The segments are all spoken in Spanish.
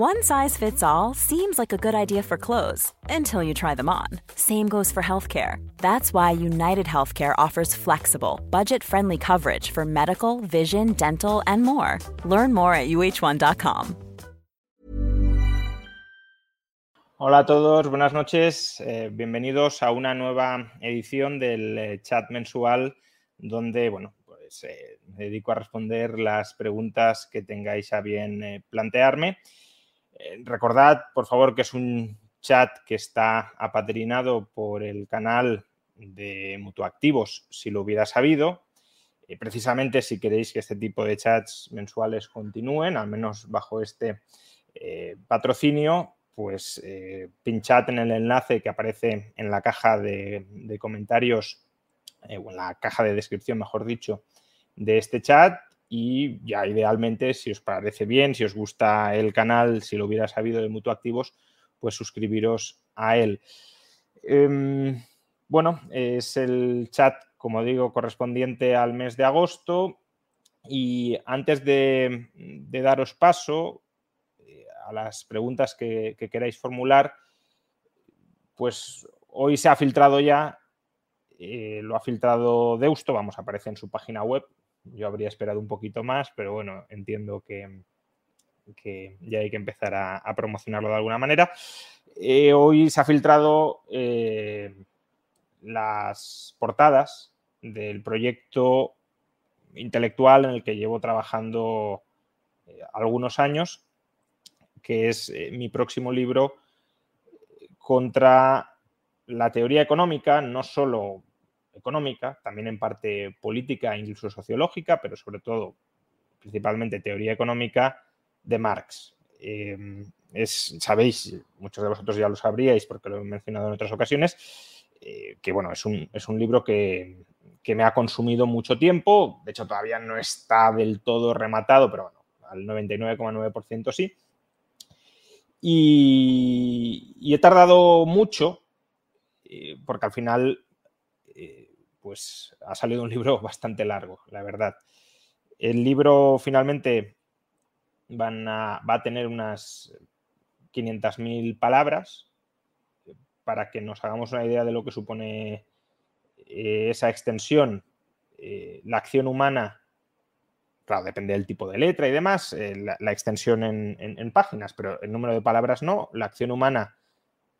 One size fits all seems like a good idea for clothes until you try them on. Same goes for healthcare. That's why United Healthcare offers flexible, budget friendly coverage for medical, vision, dental, and more. Learn more at uh1.com. Hola a todos, buenas noches. Eh, bienvenidos a una nueva edición del eh, chat mensual donde, bueno, pues eh, me dedico a responder las preguntas que tengáis a bien eh, plantearme. Eh, recordad, por favor, que es un chat que está apadrinado por el canal de Mutuactivos, si lo hubiera sabido. Eh, precisamente si queréis que este tipo de chats mensuales continúen, al menos bajo este eh, patrocinio, pues pinchad en el enlace que aparece en la caja de, de comentarios, o en la caja de descripción, mejor dicho, de este chat y ya idealmente, si os parece bien, si os gusta el canal, si lo hubiera sabido de Mutuactivos, pues suscribiros a él. Em, bueno, es el chat, como digo, correspondiente al mes de agosto y antes de, de daros paso eh, a las preguntas que, que queráis formular, pues hoy se ha filtrado ya, eh, lo ha filtrado Deusto, vamos, aparece en su página web, yo habría esperado un poquito más, pero bueno, entiendo que, que ya hay que empezar a, promocionarlo de alguna manera. Eh, hoy se ha filtrado eh, las portadas del proyecto intelectual en el que llevo trabajando eh, algunos años, que es mi próximo libro contra la teoría económica, no solo económica, también en parte política e incluso sociológica, pero sobre todo, principalmente teoría económica de Marx. Eh, es, sabéis, muchos de vosotros ya lo sabríais porque lo he mencionado en otras ocasiones, eh, que bueno, es un, es un libro que, que, me ha consumido mucho tiempo, de hecho todavía no está del todo rematado, pero bueno, al 99,9% sí. Y, he tardado mucho, eh, porque al final pues ha salido un libro bastante largo, la verdad. El libro finalmente va a tener unas 500.000 palabras para que nos hagamos una idea de lo que supone eh, esa extensión. Eh, la acción humana, claro, depende del tipo de letra y demás, eh, la, extensión en, en, en, páginas, pero el número de palabras no. La acción humana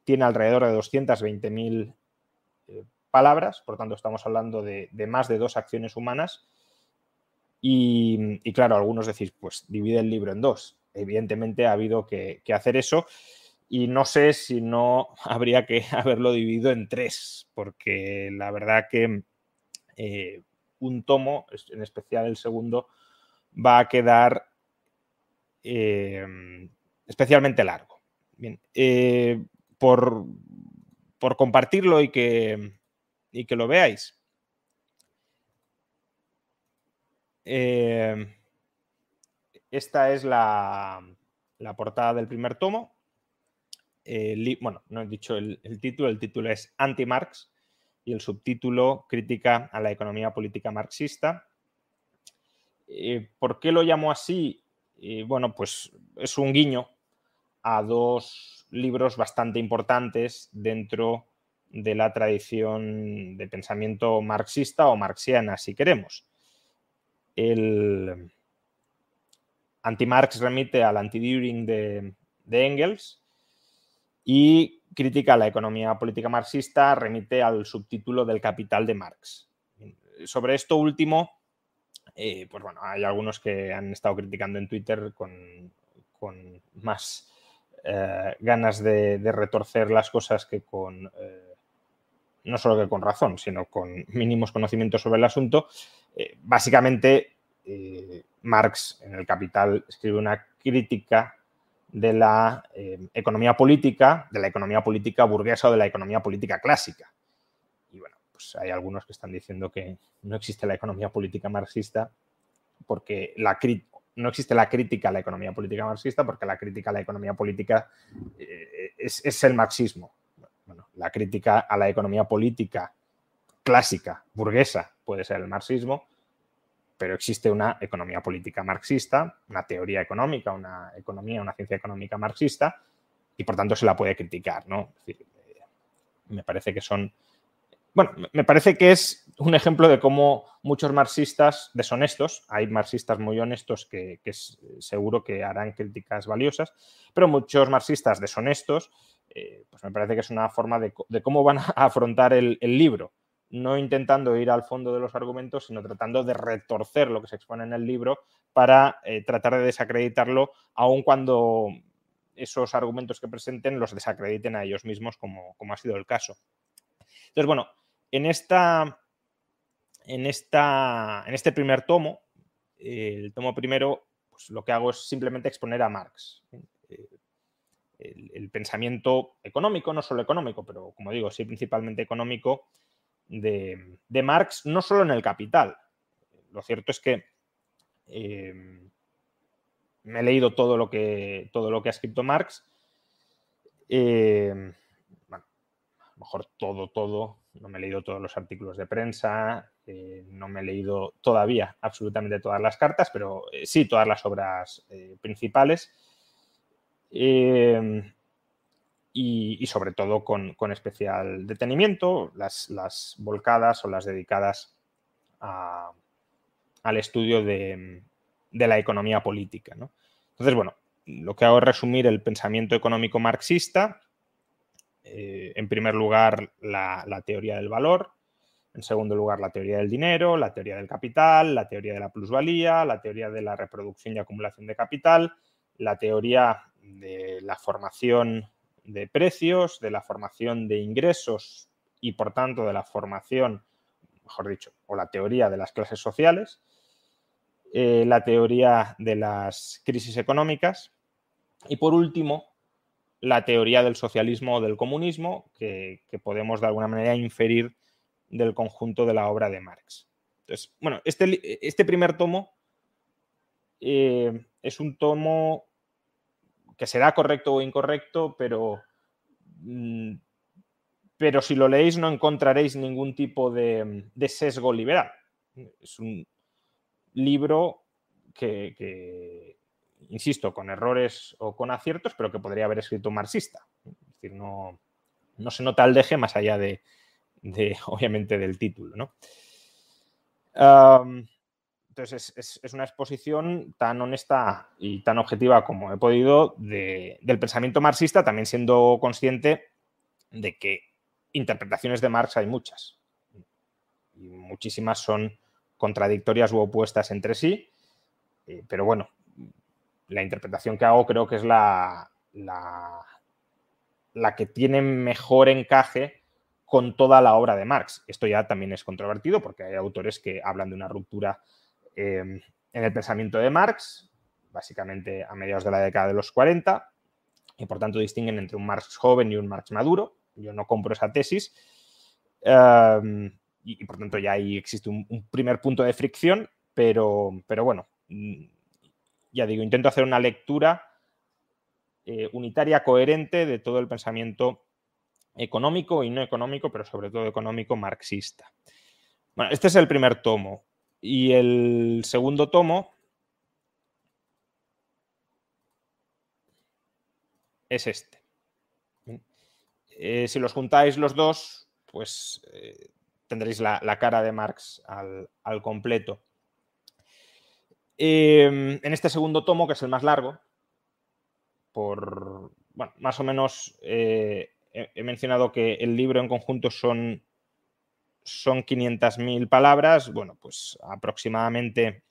tiene alrededor de 220.000 palabras, por tanto estamos hablando de, más de dos acciones humanas. Y, claro, algunos decís, pues divide el libro en dos. Evidentemente ha habido que, que, hacer eso y no sé si no habría que haberlo dividido en tres, porque la verdad que eh, un tomo, en especial el segundo, va a quedar eh, especialmente largo. Bien, eh, por, por compartirlo y que, y que lo veáis. Eh, esta es la, portada del primer tomo. Eh, bueno, no he dicho el, título, el título es Anti-Marx y el subtítulo Crítica a la economía política marxista. Eh, ¿Por qué lo llamo así? bueno, pues es un guiño a dos libros bastante importantes dentro de la tradición de pensamiento marxista o marxiana, si queremos. El anti-Marx remite al anti-Düring de, Engels y crítica a la economía política marxista remite al subtítulo del capital de Marx. Sobre esto último, eh, pues bueno, hay algunos que han estado criticando en Twitter con, más eh, ganas de, de, retorcer las cosas que con... Eh, no solo que con razón, sino con mínimos conocimientos sobre el asunto, eh, básicamente eh, Marx en el Capital escribe una crítica de la eh, economía política, de la economía política burguesa o de la economía política clásica. Y bueno, pues hay algunos que están diciendo que no existe la economía política marxista porque la no existe la crítica a la economía política marxista porque la crítica a la economía política es, es el marxismo bueno, la crítica a la economía política clásica, burguesa, puede ser el marxismo, pero existe una economía política marxista, una teoría económica, una economía, una ciencia económica marxista, y por tanto se la puede criticar, ¿no? Es decir, eh, me parece que son. Bueno, me parece que es un ejemplo de cómo muchos marxistas deshonestos, hay marxistas muy honestos que, seguro que harán críticas valiosas, pero muchos marxistas deshonestos, eh, pues me parece que es una forma de, cómo van a afrontar el libro no intentando ir al fondo de los argumentos, sino tratando de retorcer lo que se expone en el libro para eh, tratar de desacreditarlo, aun cuando esos argumentos que presenten los desacrediten a ellos mismos, como, ha sido el caso. Entonces, bueno, en, esta, en, esta, en este primer tomo, el tomo primero, pues lo que hago es simplemente exponer a Marx. El, pensamiento económico, no solo económico, pero como digo, sí principalmente económico, de, Marx, no solo en el capital. Lo cierto es que eh, me he leído todo lo que, todo lo que ha escrito Marx. Eh, a lo mejor todo, todo. No me he leído todos los artículos de prensa, eh, no me he leído todavía absolutamente todas las cartas, pero sí todas las obras principales y, sobre todo con, especial detenimiento, las, volcadas o las dedicadas al estudio de, la economía política. Entonces, bueno, lo que hago es resumir el pensamiento económico marxista. Eh, en primer lugar, la, la, teoría del valor. En segundo lugar, la teoría del dinero, la teoría del capital, la teoría de la plusvalía, la teoría de la reproducción y acumulación de capital, la teoría de la formación de precios, de la formación de ingresos y por tanto de la formación, mejor dicho, o la teoría de las clases sociales, eh, la teoría de las crisis económicas y por último la teoría del socialismo o del comunismo que, podemos de alguna manera inferir del conjunto de la obra de Marx. Entonces, bueno, este, este primer tomo eh, es un tomo que será correcto o incorrecto, pero, mm, pero si lo leéis no encontraréis ningún tipo de, sesgo liberal. Es un libro que, insisto, con errores o con aciertos, pero que podría haber escrito marxista. Es decir, no, se nota el deje más allá de, obviamente, del título. ¿no? Entonces es, una exposición tan honesta y tan objetiva como he podido del pensamiento marxista, también siendo consciente de que interpretaciones de Marx hay muchas. Y muchísimas son contradictorias u opuestas entre sí. Eh, pero bueno, la interpretación que hago creo que es la, la, la que tiene mejor encaje con toda la obra de Marx. Esto ya también es controvertido porque hay autores que hablan de una ruptura Em, en el pensamiento de Marx, básicamente a mediados de la década de los 40, y por tanto distinguen entre un Marx joven y un Marx maduro. Yo no compro esa tesis. Em, y, por tanto ya ahí existe un, primer punto de fricción, pero, pero bueno, mm, ya digo, intento hacer una lectura eh, unitaria, coherente de todo el pensamiento económico y no económico, pero sobre todo económico marxista. Bueno, este es el primer tomo. Y el segundo tomo es este. Eh, si los juntáis los dos, pues eh, tendréis la, cara de Marx al, completo. Em, en este segundo tomo, que es el más largo, por, bueno, más o menos eh, he mencionado que el libro en conjunto son son 500.000 palabras, bueno, pues aproximadamente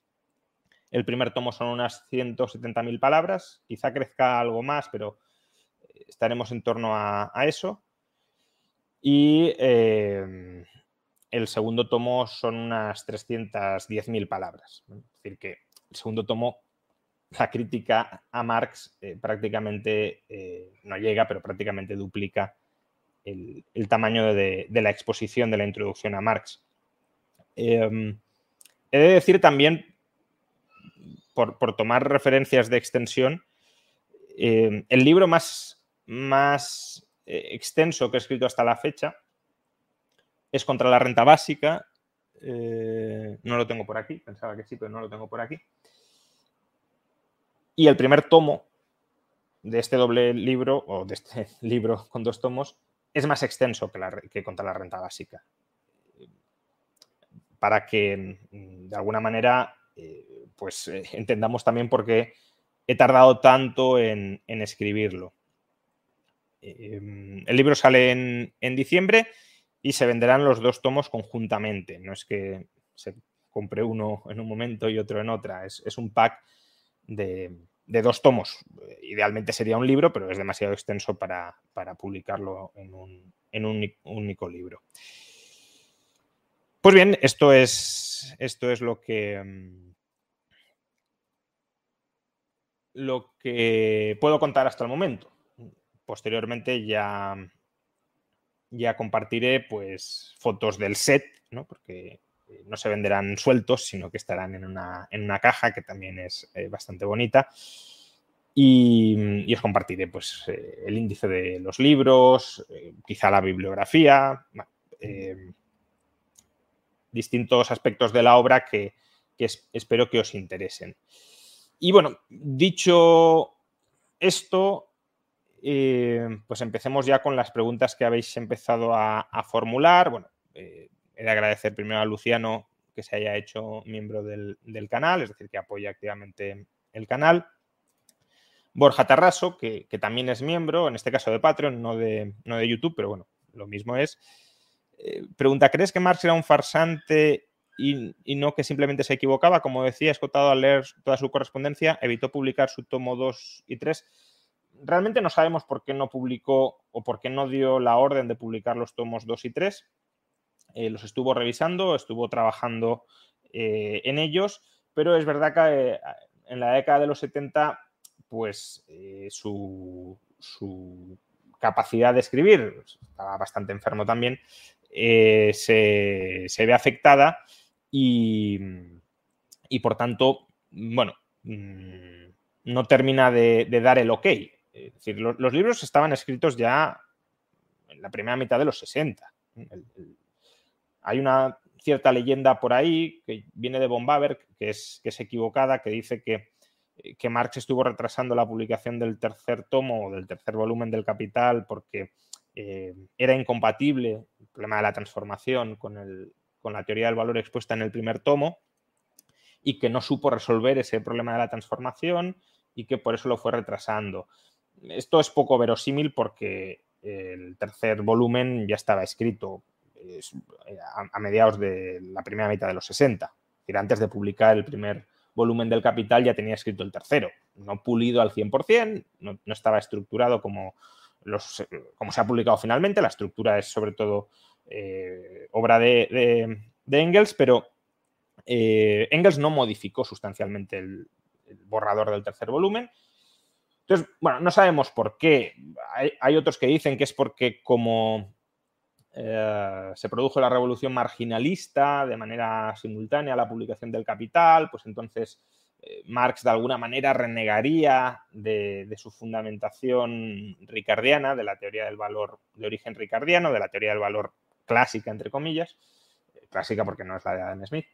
el primer tomo son unas 170.000 palabras, quizá crezca algo más, pero estaremos en torno a, eso. Y em, el segundo tomo son unas 310.000 palabras. Es decir, que el segundo tomo, la crítica a Marx eh, prácticamente eh, no llega, pero prácticamente duplica el, tamaño de, la exposición de la introducción a Marx. Em, he de decir también, por, tomar referencias de extensión, em, el libro más, más eh, extenso que he escrito hasta la fecha es contra la renta básica, no lo tengo por aquí, pensaba que sí, pero no lo tengo por aquí. Y el primer tomo de este doble libro, o de este libro con dos tomos, es más extenso que, contra la renta básica. Para que, mm, de alguna manera, eh, pues eh, entendamos también por qué he tardado tanto en, escribirlo. Em, el libro sale en, diciembre y se venderán los dos tomos conjuntamente. No es que se compre uno en un momento y otro en otra. Es, un pack de, dos tomos. Idealmente sería un libro, pero es demasiado extenso para, publicarlo en un, único libro. Pues bien, esto es, esto es lo que em, lo que puedo contar hasta el momento. Posteriormente ya, ya compartiré pues, fotos del set, ¿no? porque no se venderán sueltos, sino que estarán en una, caja que también es eh, bastante bonita. Y, os compartiré pues, eh, el índice de los libros, quizá la bibliografía, distintos aspectos de la obra que, espero que os interesen. Y bueno, dicho esto, eh, pues empecemos ya con las preguntas que habéis empezado a, formular. Bueno, eh, he de agradecer primero a Luciano que se haya hecho miembro del, canal, es decir, que apoya activamente el canal. Borja Tarraso, que, también es miembro, en este caso de Patreon, no de, no de YouTube, pero bueno, lo mismo es. Eh, pregunta, ¿crees que Marx era un farsante y, no que simplemente se equivocaba. Como decía, escotado al leer toda su correspondencia, evitó publicar su tomo 2 y 3. Realmente no sabemos por qué no publicó o por qué no dio la orden de publicar los tomos 2 y 3. Eh, los estuvo revisando, estuvo trabajando eh, en ellos, pero es verdad que eh, en la década de los 70, pues su, capacidad de escribir, estaba bastante enfermo también, se, se ve afectada y, por tanto, bueno, mm, no termina de, dar el ok. Es decir, los, libros estaban escritos ya en la primera mitad de los 60. Hay una cierta leyenda por ahí que viene de von que es, que es equivocada, que dice que, que Marx estuvo retrasando la publicación del tercer tomo o del tercer volumen del Capital porque eh, era incompatible el problema de la transformación con el, con la teoría del valor expuesta en el primer tomo y que no supo resolver ese problema de la transformación y que por eso lo fue retrasando. Esto es poco verosímil porque el tercer volumen ya estaba escrito a, mediados de la primera mitad de los 60. Es antes de publicar el primer volumen del Capital ya tenía escrito el tercero. No pulido al 100%, no, no estaba estructurado como, como se ha publicado finalmente. La estructura es sobre todo eh, obra de, Engels, pero eh, Engels no modificó sustancialmente el, borrador del tercer volumen. Entonces, bueno, no sabemos por qué. Hay, otros que dicen que es porque como eh, se produjo la revolución marginalista de manera simultánea a la publicación del Capital, pues entonces Marx de alguna manera renegaría de, su fundamentación ricardiana, de la teoría del valor de origen ricardiano, de la teoría del valor clásica, entre comillas, eh, clásica porque no es la de Adam Smith,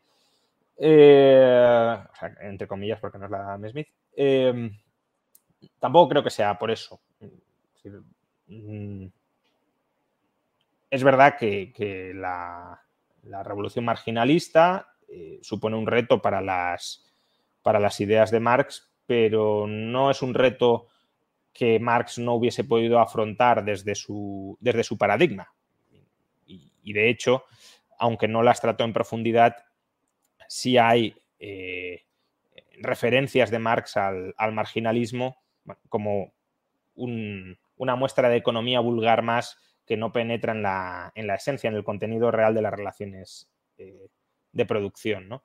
eh, o sea, entre comillas porque no es la de Adam Smith, tampoco creo que sea por eso. Mm, es verdad que, la, revolución marginalista eh, supone un reto para las, ideas de Marx, pero no es un reto que Marx no hubiese podido afrontar desde su, desde su paradigma. Y de hecho, aunque no las trató en profundidad, sí hay eh, referencias de Marx al, marginalismo como una muestra de economía vulgar más que no penetra en la, esencia, en el contenido real de las relaciones eh, de producción. ¿no?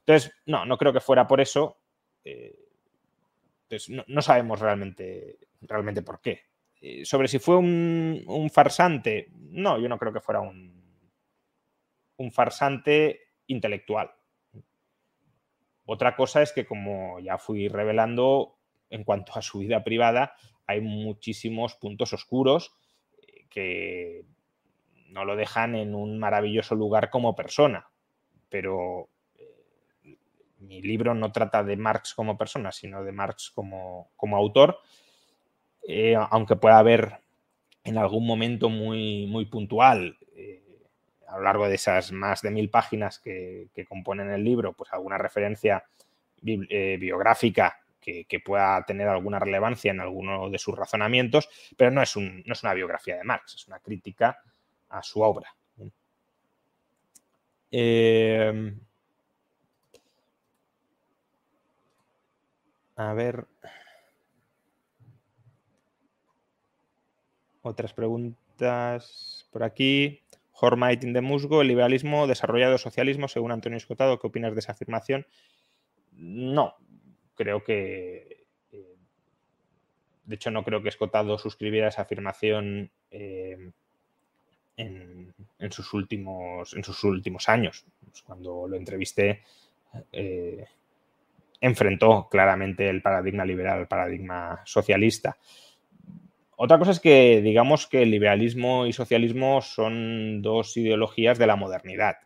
Entonces, no, no creo que fuera por eso. Eh, no, sabemos realmente, realmente por qué. sobre si fue un, farsante, no, yo no creo que fuera un, un farsante intelectual. Otra cosa es que, como ya fui revelando, en cuanto a su vida privada, hay muchísimos puntos oscuros eh, que no lo dejan en un maravilloso lugar como persona. pero eh, mi libro no trata de Marx como persona, sino de Marx como, autor, eh, aunque pueda haber en algún momento muy, muy puntual, a lo largo de esas más de mil páginas que, componen el libro, pues alguna referencia biográfica que, pueda tener alguna relevancia en alguno de sus razonamientos, pero no es, una biografía de Marx, es una crítica a su obra. Eh, a ver. Otras preguntas por aquí. Hormaitin de Musgo, el liberalismo desarrollado socialismo, según Antonio Escotado. ¿Qué opinas de esa afirmación? No, creo que. Eh, de hecho, no creo que Escotado suscribiera esa afirmación eh, en, sus últimos, en sus últimos años. Pues cuando lo entrevisté, eh, enfrentó claramente el paradigma liberal al paradigma socialista. Otra cosa es que digamos que el liberalismo y socialismo son dos ideologías de la modernidad,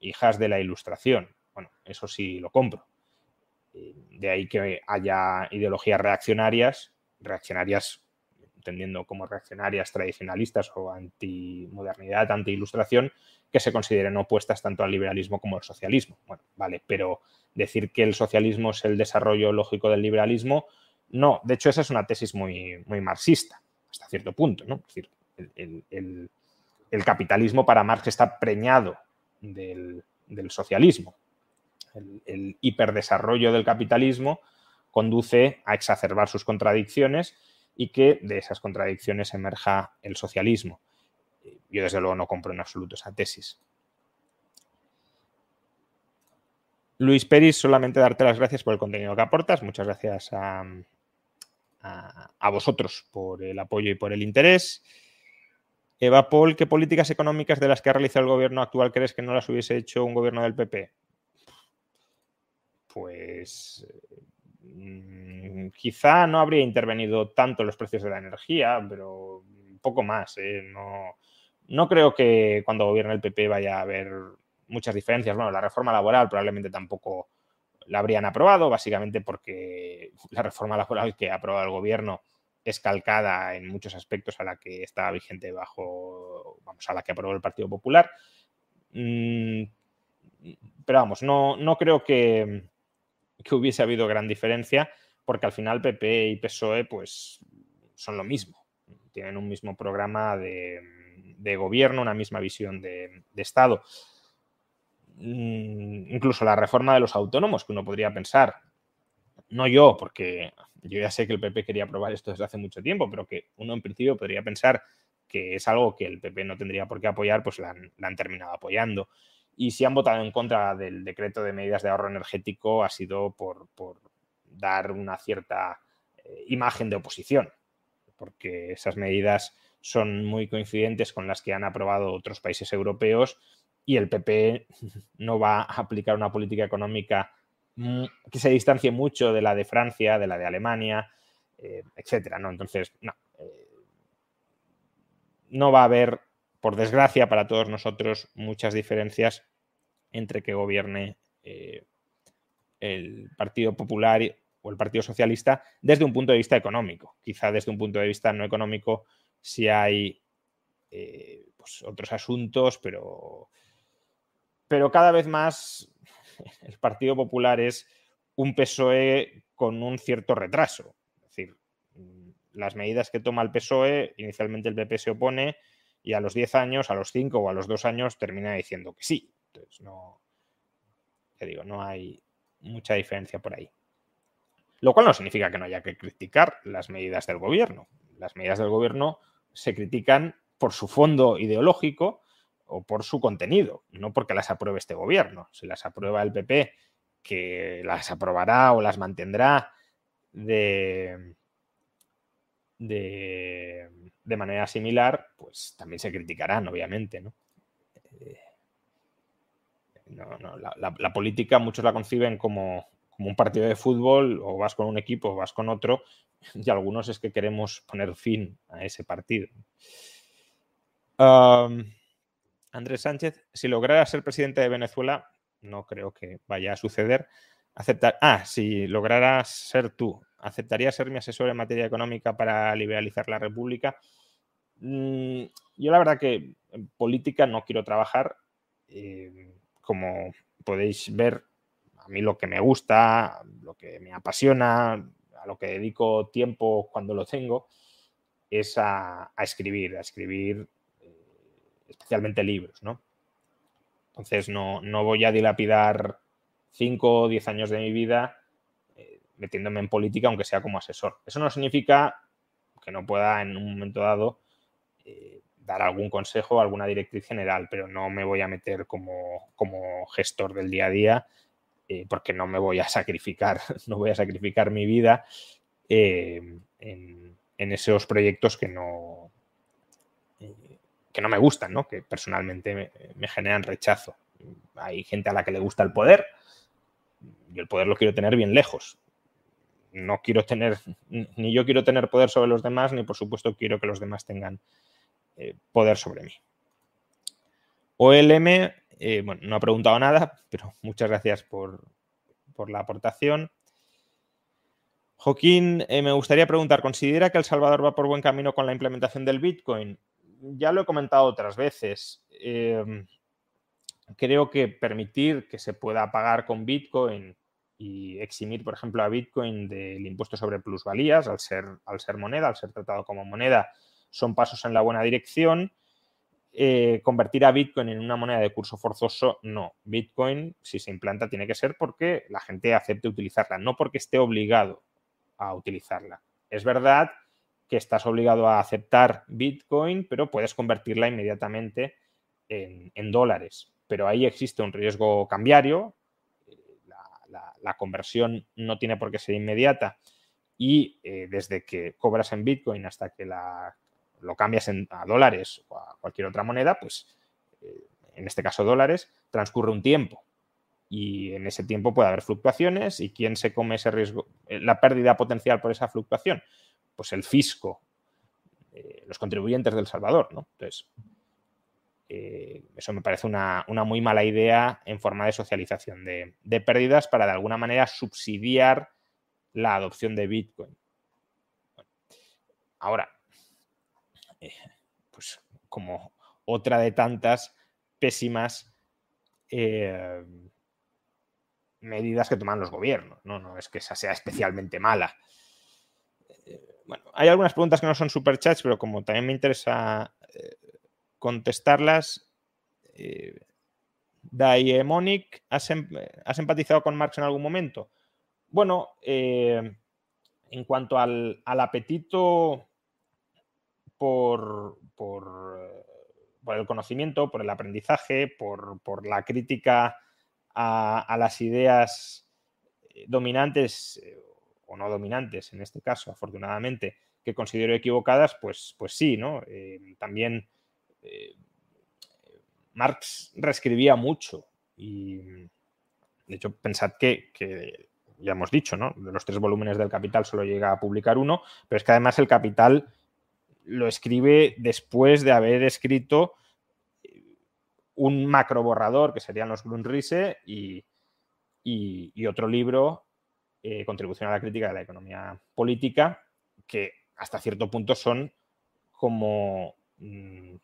hijas de la ilustración. Bueno, eso sí lo compro. De ahí que haya ideologías reaccionarias, reaccionarias entendiendo como reaccionarias tradicionalistas o antimodernidad, anti-ilustración, que se consideren opuestas tanto al liberalismo como al socialismo. Bueno, vale, pero decir que el socialismo es el desarrollo lógico del liberalismo, no. De hecho, esa es una tesis muy, muy marxista, hasta cierto punto, ¿no? Es decir, el, capitalismo para Marx está preñado del, socialismo. El hiperdesarrollo del capitalismo conduce a exacerbar sus contradicciones y que de esas contradicciones emerja el socialismo. Yo desde luego no compro en absoluto esa tesis. Luis Peris, solamente darte las gracias por el contenido que aportas. Muchas gracias a, a, vosotros por el apoyo y por el interés. Eva Paul, ¿qué políticas económicas de las que ha realizado el gobierno actual crees que no las hubiese hecho un gobierno del PP? Pues Mm, quizá no habría intervenido tanto los precios de la energía, pero poco más. ¿eh? No, no creo que cuando gobierne el PP vaya a haber muchas diferencias. Bueno, la reforma laboral probablemente tampoco la habrían aprobado, básicamente porque la reforma laboral que ha aprobado el gobierno es calcada en muchos aspectos a la que estaba vigente bajo, vamos, a la que aprobó el Partido Popular. Mm, pero vamos, no, no creo que, que hubiese habido gran diferencia, porque al final PP y PSOE pues son lo mismo, tienen un mismo programa de, gobierno, una misma visión de, Estado. Mm, incluso la reforma de los autónomos, que uno podría pensar, no yo, porque yo ya sé que el PP quería aprobar esto desde hace mucho tiempo, pero que uno en principio podría pensar que es algo que el PP no tendría por qué apoyar, pues la han terminado apoyando y si han votado en contra del decreto de medidas de ahorro energético ha sido por, dar una cierta eh, imagen de oposición, porque esas medidas son muy coincidentes con las que han aprobado otros países europeos y el PP no va a aplicar una política económica que se distancie mucho de la de Francia, de la de Alemania, eh, etcétera, ¿no? Entonces, no. Eh, no va a haber por desgracia para todos nosotros, muchas diferencias entre que gobierne eh, el Partido Popular o el Partido Socialista desde un punto de vista económico. Quizá desde un punto de vista no económico si hay eh, pues, otros asuntos, pero, pero cada vez más el Partido Popular es un PSOE con un cierto retraso. Es decir, las medidas que toma el PSOE, inicialmente el PP se opone, y a los 10 años, a los 5 o a los 2 años termina diciendo que sí. Entonces, no, digo, no hay mucha diferencia por ahí. Lo cual no significa que no haya que criticar las medidas del gobierno. Las medidas del gobierno se critican por su fondo ideológico o por su contenido, no porque las apruebe este gobierno. Si las aprueba el PP, que las aprobará o las mantendrá de, de, de manera similar, pues también se criticarán, obviamente, ¿no? Eh, la, política muchos la conciben como, un partido de fútbol, o vas con un equipo o vas con otro, y algunos es que queremos poner fin a ese partido. Andrés Sánchez, si lograra ser presidente de Venezuela, no creo que vaya a suceder. Aceptar, ah, si lograras ser tú, ¿aceptarías ser mi asesor en materia económica para liberalizar la República? Mm, yo la verdad que en política no quiero trabajar. Eh, como podéis ver, a mí lo que me gusta, lo que me apasiona, a lo que dedico tiempo cuando lo tengo, es a, escribir, a escribir eh, especialmente libros, ¿no? Entonces no, voy a dilapidar 5 o 10 años de mi vida eh, metiéndome en política, aunque sea como asesor. Eso no significa que no pueda en un momento dado eh, dar algún consejo, alguna directriz general, pero no me voy a meter como, como gestor del día a día eh, porque no me voy a sacrificar, no voy a sacrificar mi vida en, esos proyectos que no, que no me gustan, ¿no? que personalmente me, generan rechazo. Hay gente a la que le gusta el poder, y el poder lo quiero tener bien lejos. No quiero tener, ni yo quiero tener poder sobre los demás, ni por supuesto quiero que los demás tengan eh, poder sobre mí. OLM, eh, bueno, no ha preguntado nada, pero muchas gracias por, la aportación. Joaquín, eh, me gustaría preguntar, ¿considera que El Salvador va por buen camino con la implementación del Bitcoin? ya lo he comentado otras veces. Em, creo que permitir que se pueda pagar con Bitcoin y eximir, por ejemplo, a Bitcoin del impuesto sobre plusvalías al ser, al ser moneda, al ser tratado como moneda, son pasos en la buena dirección. Eh, convertir a Bitcoin en una moneda de curso forzoso, no. Bitcoin, si se implanta, tiene que ser porque la gente acepte utilizarla, no porque esté obligado a utilizarla. Es verdad que estás obligado a aceptar Bitcoin, pero puedes convertirla inmediatamente en, dólares. Pero ahí existe un riesgo cambiario, la, conversión no tiene por qué ser inmediata y eh, desde que cobras en Bitcoin hasta que lo cambias a dólares o a cualquier otra moneda, pues eh, en este caso dólares, transcurre un tiempo. Y en ese tiempo puede haber fluctuaciones y quién se come ese riesgo, eh, la pérdida potencial por esa fluctuación pues el fisco, eh, los contribuyentes del Salvador, ¿no? Entonces, eso me parece una, muy mala idea en forma de socialización de, pérdidas para de alguna manera subsidiar la adopción de Bitcoin. ahora, eh, pues como otra de tantas pésimas medidas que toman los gobiernos, ¿no? no es que esa sea especialmente mala bueno, hay algunas preguntas que no son superchats, pero como también me interesa eh, contestarlas. Eh, Daemonic, ¿has, em, ¿has, empatizado con Marx en algún momento? Bueno, eh, en cuanto al, apetito por, por, el conocimiento, por el aprendizaje, por, la crítica a, las ideas dominantes o no dominantes en este caso, afortunadamente, que considero equivocadas, pues, pues sí, ¿no? Eh, también eh, Marx reescribía mucho y, de hecho, pensad que, ya hemos dicho, ¿no? De los tres volúmenes del Capital solo llega a publicar uno, pero es que además el Capital lo escribe después de haber escrito un macro borrador, que serían los Grundrisse, y, y otro libro eh, contribución a la crítica de la economía política, que hasta cierto punto son como mm,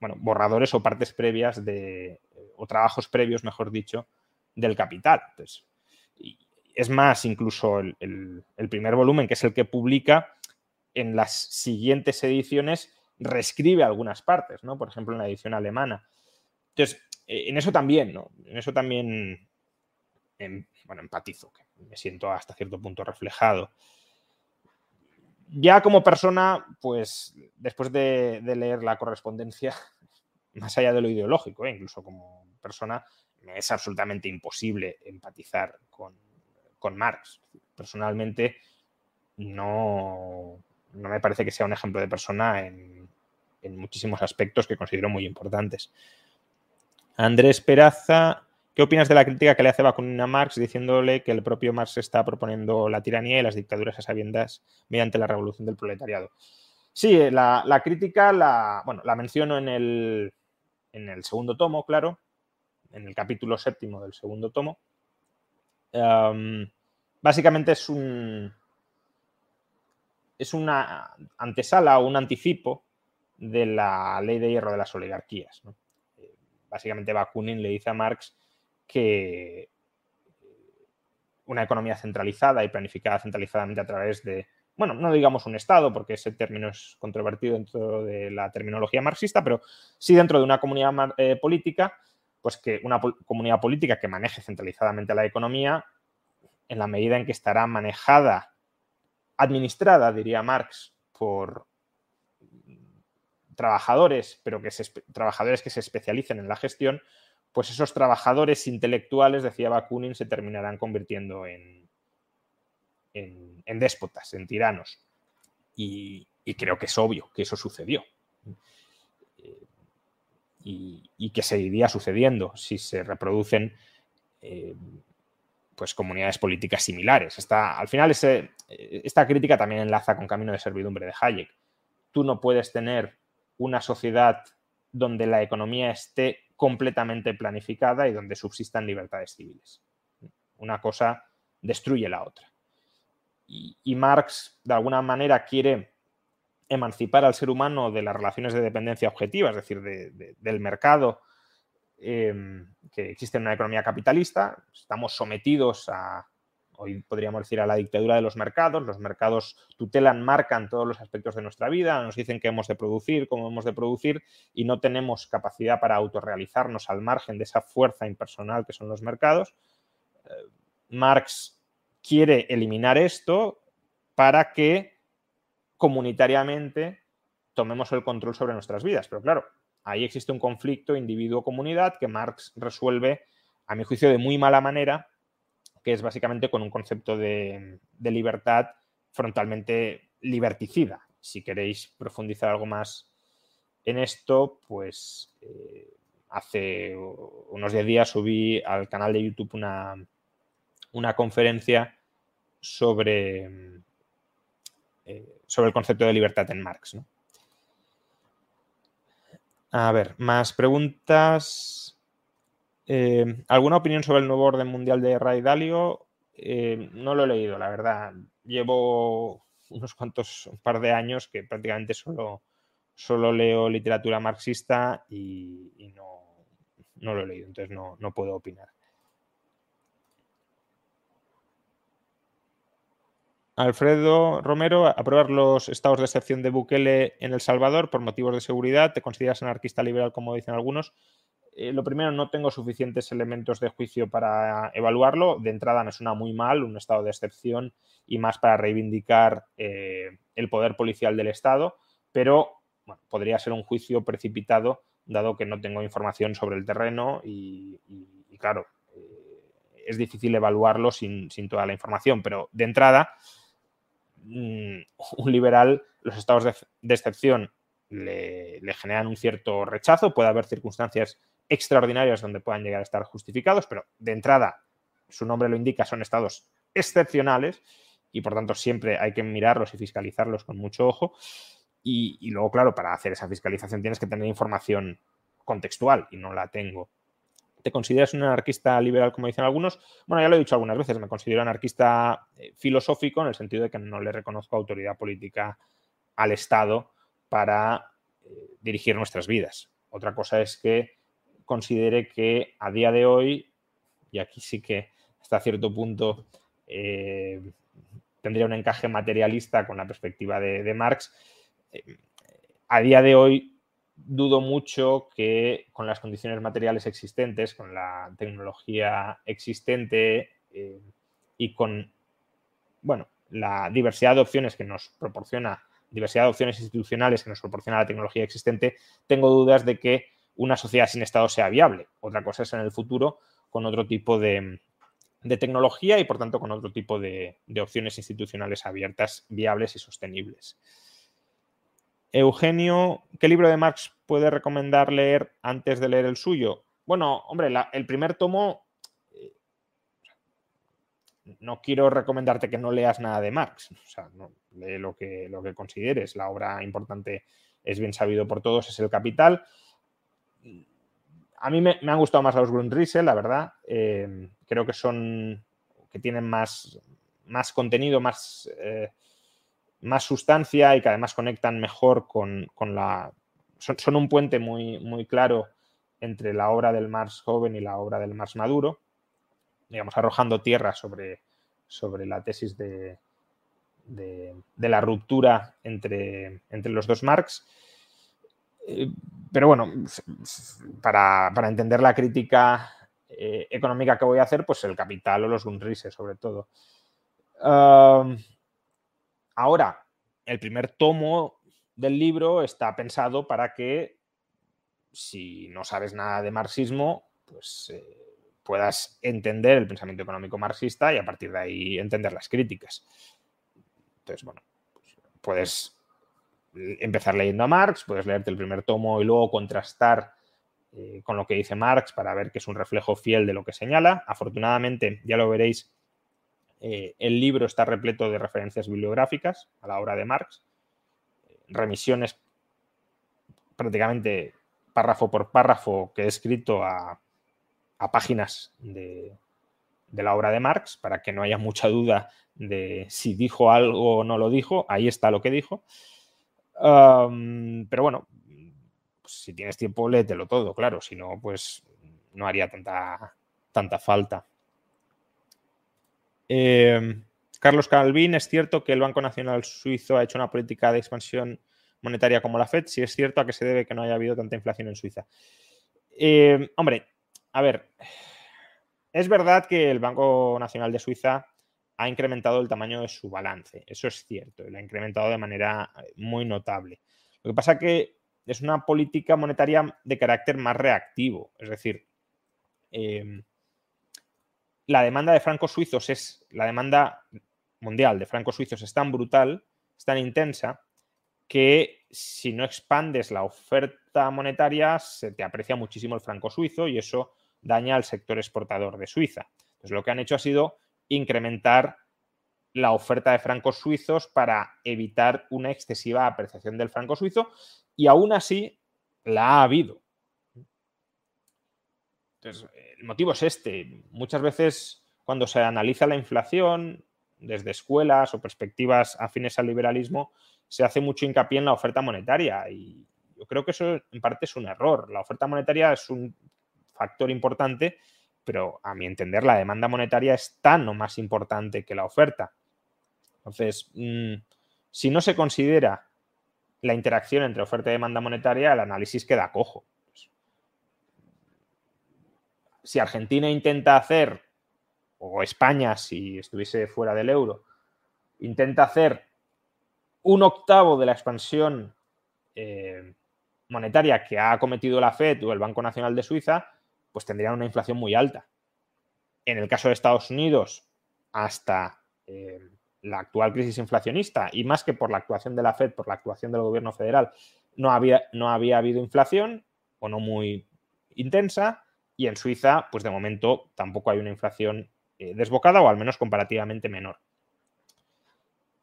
bueno, borradores o partes previas de, o trabajos previos, mejor dicho, del capital. es más, incluso el, primer volumen, que es el que publica, en las siguientes ediciones reescribe algunas partes, ¿no? Por ejemplo, en la edición alemana. Entonces, eh, en eso también, ¿no? En eso también em, bueno, empatizo, me siento hasta cierto punto reflejado. Ya como persona, pues después de, leer la correspondencia, más allá de lo ideológico, ¿eh? incluso como persona, me es absolutamente imposible empatizar con, Marx. Personalmente, no, no, me parece que sea un ejemplo de persona en, en muchísimos aspectos que considero muy importantes. Andrés Peraza ¿Qué opinas de la crítica que le hace Bakunin a Marx diciéndole que el propio Marx está proponiendo la tiranía y las dictaduras a sabiendas mediante la revolución del proletariado? Sí, la, crítica la, bueno, la menciono en el, en el segundo tomo, claro, en el capítulo séptimo del segundo tomo. Básicamente es un. Es una antesala o un anticipo de la ley de hierro de las oligarquías. Eh, básicamente, Bakunin le dice a Marx que una economía centralizada y planificada centralizadamente a través de, bueno, no digamos un Estado, porque ese término es controvertido dentro de la terminología marxista, pero sí dentro de una comunidad eh, política, pues que una comunidad política que maneje centralizadamente la economía, en la medida en que estará manejada, administrada, diría Marx, por trabajadores, pero que trabajadores que se especialicen en la gestión, pues esos trabajadores intelectuales, decía Bakunin, se terminarán convirtiendo en, en, déspotas, en tiranos. Y, creo que es obvio que eso sucedió. Y, que seguiría sucediendo si se reproducen eh, pues comunidades políticas similares. al final, esta crítica también enlaza con Camino de Servidumbre de Hayek. Tú no puedes tener una sociedad donde la economía esté completamente planificada y donde subsistan libertades civiles. Una cosa destruye la otra. Y, Marx, de alguna manera, quiere emancipar al ser humano de las relaciones de dependencia objetiva, es decir, del mercado em, que existe en una economía capitalista. Estamos sometidos a, hoy podríamos decir, a la dictadura de los mercados. Los mercados tutelan, marcan todos los aspectos de nuestra vida, nos dicen qué hemos de producir, cómo hemos de producir y no tenemos capacidad para autorrealizarnos al margen de esa fuerza impersonal que son los mercados. Eh, Marx quiere eliminar esto para que comunitariamente tomemos el control sobre nuestras vidas. Pero claro, ahí existe un conflicto individuo-comunidad que Marx resuelve, a mi juicio, de muy mala manera que es básicamente con un concepto de, libertad frontalmente liberticida. Si queréis profundizar algo más en esto, pues eh, hace unos 10 días subí al canal de YouTube una, conferencia sobre, eh, sobre el concepto de libertad en Marx. A ver, más preguntas. Eh, ¿Alguna opinión sobre el nuevo orden mundial de Ray Dalio? Eh, no lo he leído, la verdad. Llevo unos cuantos, un par de años que prácticamente solo, solo leo literatura marxista y, no, lo he leído, entonces no, no puedo opinar. Alfredo Romero, aprobar los estados de excepción de Bukele en El Salvador por motivos de seguridad. ¿Te consideras anarquista liberal, como dicen algunos? Eh, lo primero, no tengo suficientes elementos de juicio para evaluarlo. De entrada me suena muy mal un estado de excepción y más para reivindicar eh, el poder policial del Estado, pero podría ser un juicio precipitado dado que no tengo información sobre el terreno y, claro, eh, es difícil evaluarlo sin, toda la información, pero de entrada, un liberal, los estados de, excepción le, generan un cierto rechazo, puede haber circunstancias extraordinarios donde puedan llegar a estar justificados, pero de entrada, su nombre lo indica, son estados excepcionales y por tanto siempre hay que mirarlos y fiscalizarlos con mucho ojo. Y, luego, claro, para hacer esa fiscalización tienes que tener información contextual y no la tengo. ¿Te consideras un anarquista liberal, como dicen algunos? Bueno, ya lo he dicho algunas veces, me considero anarquista eh, filosófico en el sentido de que no le reconozco autoridad política al Estado para eh, dirigir nuestras vidas. Otra cosa es que considere que a día de hoy, y aquí sí que hasta cierto punto eh, tendría un encaje materialista con la perspectiva de, Marx, a día de hoy dudo mucho que con las condiciones materiales existentes, con la tecnología existente eh, y con, bueno, la diversidad de opciones que nos proporciona, diversidad de opciones institucionales que nos proporciona la tecnología existente, tengo dudas de que una sociedad sin Estado sea viable. Otra cosa es en el futuro con otro tipo de, tecnología y por tanto con otro tipo de, opciones institucionales abiertas, viables y sostenibles. Eugenio, ¿qué libro de Marx puede recomendar leer antes de leer el suyo? Bueno, hombre, el primer tomo, eh, no quiero recomendarte que no leas nada de Marx, o sea, lee lo que, lo que consideres. La obra importante es bien sabido por todos, es El Capital a mí me, han gustado más los Grundrisse, la verdad. Eh, creo que son, que tienen más, más contenido, más, eh, más sustancia y que además conectan mejor con, la... Son, un puente muy, muy claro entre la obra del Marx joven y la obra del Marx maduro, digamos, arrojando tierra sobre, sobre la tesis de, de, la ruptura entre, entre, los dos Marx. Eh, pero bueno, para, entender la crítica eh, económica que voy a hacer, pues el capital o los Grundrisse sobre todo. Ahora, el primer tomo del libro está pensado para que si no sabes nada de marxismo, pues eh, puedas entender el pensamiento económico marxista y a partir de ahí entender las críticas. Entonces, bueno, pues, puedes empezar leyendo a Marx, puedes leerte el primer tomo y luego contrastar eh, con lo que dice Marx para ver que es un reflejo fiel de lo que señala. Afortunadamente, ya lo veréis, eh, el libro está repleto de referencias bibliográficas a la obra de Marx, remisiones prácticamente párrafo por párrafo que he escrito a, páginas de, la obra de Marx para que no haya mucha duda de si dijo algo o no lo dijo. Ahí está lo que dijo. pero bueno, pues si tienes tiempo, léetelo todo, claro. Si no, pues no haría tanta, tanta falta. Em, Carlos Calvin, es cierto que el Banco Nacional Suizo ha hecho una política de expansión monetaria como la Fed, si es cierto a que se debe que no haya habido tanta inflación en Suiza. Eh, hombre, a ver, es verdad que el Banco Nacional de Suiza ha incrementado el tamaño de su balance, eso es cierto, lo ha incrementado de manera eh, muy notable. Lo que pasa que es una política monetaria de carácter más reactivo, es decir, em, la demanda de francos suizos es, la demanda mundial de francos suizos es tan brutal, es tan intensa, que si no expandes la oferta monetaria, se te aprecia muchísimo el franco suizo y eso daña al sector exportador de Suiza. Entonces, lo que han hecho ha sido incrementar la oferta de francos suizos para evitar una excesiva apreciación del franco suizo y aún así la ha habido. Entonces, el motivo es este. Muchas veces cuando se analiza la inflación desde escuelas o perspectivas afines al liberalismo, se hace mucho hincapié en la oferta monetaria y yo creo que eso en parte es un error. La oferta monetaria es un factor importante, pero a mi entender la demanda monetaria es tan o más importante que la oferta. Entonces, mm, si no se considera la interacción entre oferta y demanda monetaria, el análisis queda cojo. Si Argentina intenta hacer, o España si estuviese fuera del euro, intenta hacer un octavo de la expansión eh, monetaria que ha cometido la FED o el Banco Nacional de Suiza, pues tendrían una inflación muy alta. En el caso de Estados Unidos, hasta eh, la actual crisis inflacionista, y más que por la actuación de la FED, por la actuación del gobierno federal, no había, no había habido inflación o no muy intensa, y en Suiza, pues de momento tampoco hay una inflación eh, desbocada o al menos comparativamente menor.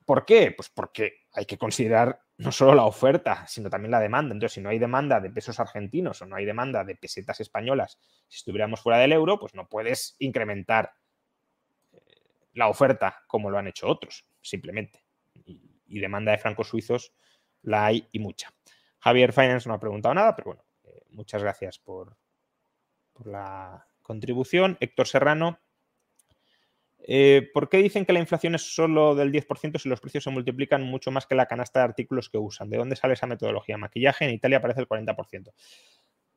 ¿Por qué? Pues porque hay que considerar no solo la oferta, sino también la demanda. Entonces, si no hay demanda de pesos argentinos o no hay demanda de pesetas españolas, si estuviéramos fuera del euro, pues no puedes incrementar eh, la oferta como lo han hecho otros, simplemente. Y, demanda de francos suizos la hay y mucha. Javier Finance no ha preguntado nada, pero bueno, eh, muchas gracias por, por la contribución. Héctor Serrano, eh, ¿Por qué dicen que la inflación es solo del 10% si los precios se multiplican mucho más que la canasta de artículos que usan? ¿De dónde sale esa metodología? Maquillaje en Italia aparece el 40%.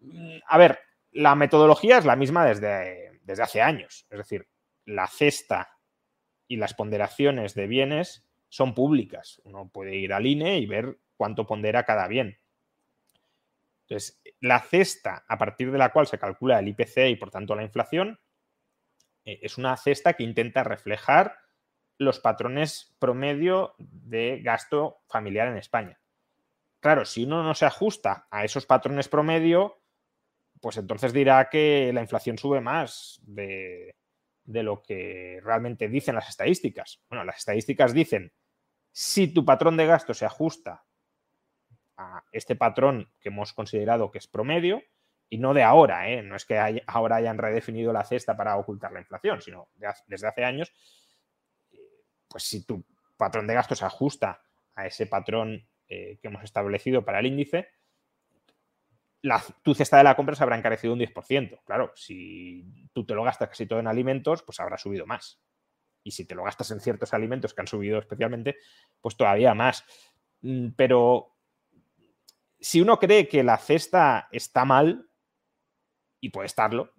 Mm, a ver, la metodología es la misma desde, desde hace años. Es decir, la cesta y las ponderaciones de bienes son públicas. Uno puede ir al INE y ver cuánto pondera cada bien. Entonces, la cesta a partir de la cual se calcula el IPC y por tanto la inflación eh, es una cesta que intenta reflejar los patrones promedio de gasto familiar en España. Claro, si uno no se ajusta a esos patrones promedio, pues entonces dirá que la inflación sube más de, lo que realmente dicen las estadísticas. Bueno, las estadísticas dicen, si tu patrón de gasto se ajusta este patrón que hemos considerado que es promedio, y no de ahora, ¿eh? no es que ahora hayan redefinido la cesta para ocultar la inflación, sino desde hace años, pues si tu patrón de gastos se ajusta a ese patrón eh, que hemos establecido para el índice, tu cesta de la compra se habrá encarecido un 10%. Claro, si tú te lo gastas casi todo en alimentos, pues habrá subido más. Y si te lo gastas en ciertos alimentos que han subido especialmente, pues todavía más. Mm, pero si uno cree que la cesta está mal, y puede estarlo,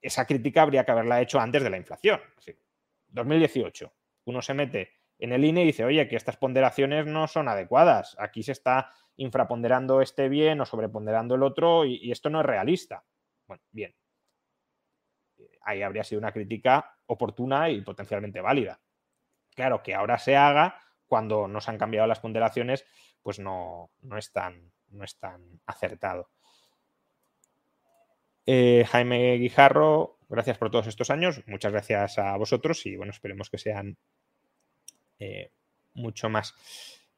esa crítica habría que haberla hecho antes de la inflación. 2018, uno se mete en el INE y dice, oye, que estas ponderaciones no son adecuadas. Aquí se está infraponderando este bien o sobreponderando el otro y, esto no es realista. Bueno, bien. Ahí habría sido una crítica oportuna y potencialmente válida. Claro, que ahora se haga cuando no se han cambiado las ponderaciones, pues no, no, es, tan, no es tan acertado. Eh, Jaime Guijarro, gracias por todos estos años. Muchas gracias a vosotros y bueno, esperemos que sean eh, mucho más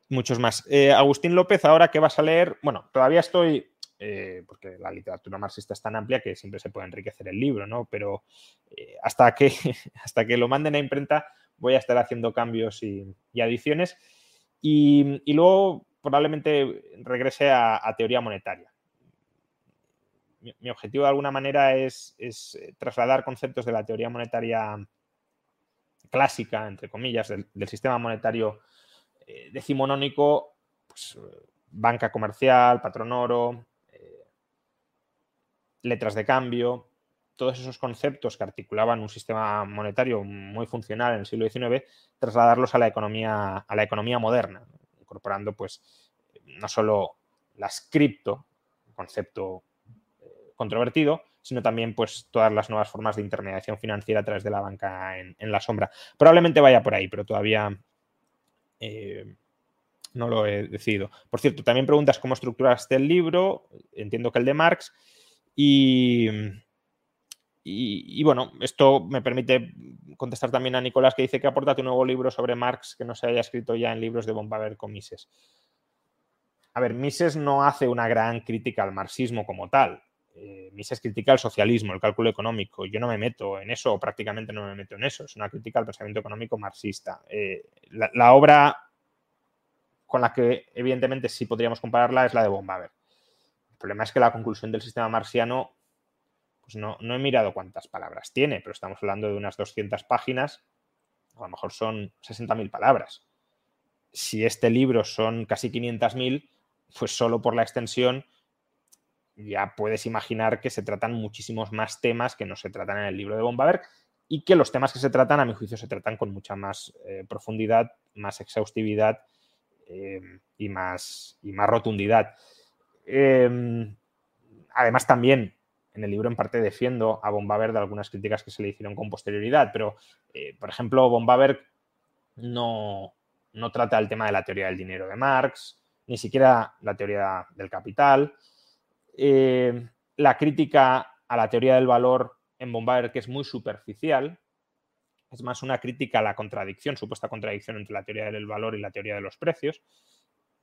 muchos más. Eh, Agustín López, ahora que vas a leer, bueno, todavía estoy, porque la literatura marxista es tan amplia que siempre se puede enriquecer el libro, ¿no? Pero hasta, que, hasta que lo manden a imprenta voy a estar haciendo cambios y, adiciones. Y, luego probablemente regrese a, teoría monetaria. Mi, objetivo de alguna manera es, trasladar conceptos de la teoría monetaria clásica, entre comillas, del sistema monetario eh, decimonónico, pues, banca comercial, patrón oro, eh, letras de cambio, todos esos conceptos que articulaban un sistema monetario muy funcional en el siglo XIX, trasladarlos a la economía, a la economía moderna, incorporando pues no solo las cripto, concepto eh, controvertido, sino también pues todas las nuevas formas de intermediación financiera a través de la banca en, la sombra. Probablemente vaya por ahí, pero todavía eh, no lo he decidido. Por cierto, también preguntas cómo estructuraste el libro, entiendo que el de Marx, y, y, bueno, esto me permite contestar también a Nicolás que dice que aporta tu nuevo libro sobre Marx que no se haya escrito ya en libros de Bombaver con Mises. A ver, Mises no hace una gran crítica al marxismo como tal. Eh, Mises critica el socialismo, el cálculo económico. Yo no me meto en eso, o prácticamente no me meto en eso. Es una crítica al pensamiento económico marxista. Eh, la, obra con la que evidentemente sí podríamos compararla es la de Bombaver. El problema es que la conclusión del sistema marxiano, pues no, no he mirado cuántas palabras tiene, pero estamos hablando de unas 200 páginas, a lo mejor son 60.000 palabras. Si este libro son casi 500.000, pues solo por la extensión ya puedes imaginar que se tratan muchísimos más temas que no se tratan en el libro de Bombaberg y que los temas que se tratan, a mi juicio, se tratan con mucha más eh, profundidad, más exhaustividad eh, y, más, y más rotundidad. Em, además, también en el libro en parte defiendo a Bombaberg de algunas críticas que se le hicieron con posterioridad, pero, eh, por ejemplo, Bombaberg no, no trata el tema de la teoría del dinero de Marx, ni siquiera la teoría del capital. Eh, la crítica a la teoría del valor en Bombayer, que es muy superficial, es más una crítica a la contradicción, supuesta contradicción entre la teoría del valor y la teoría de los precios.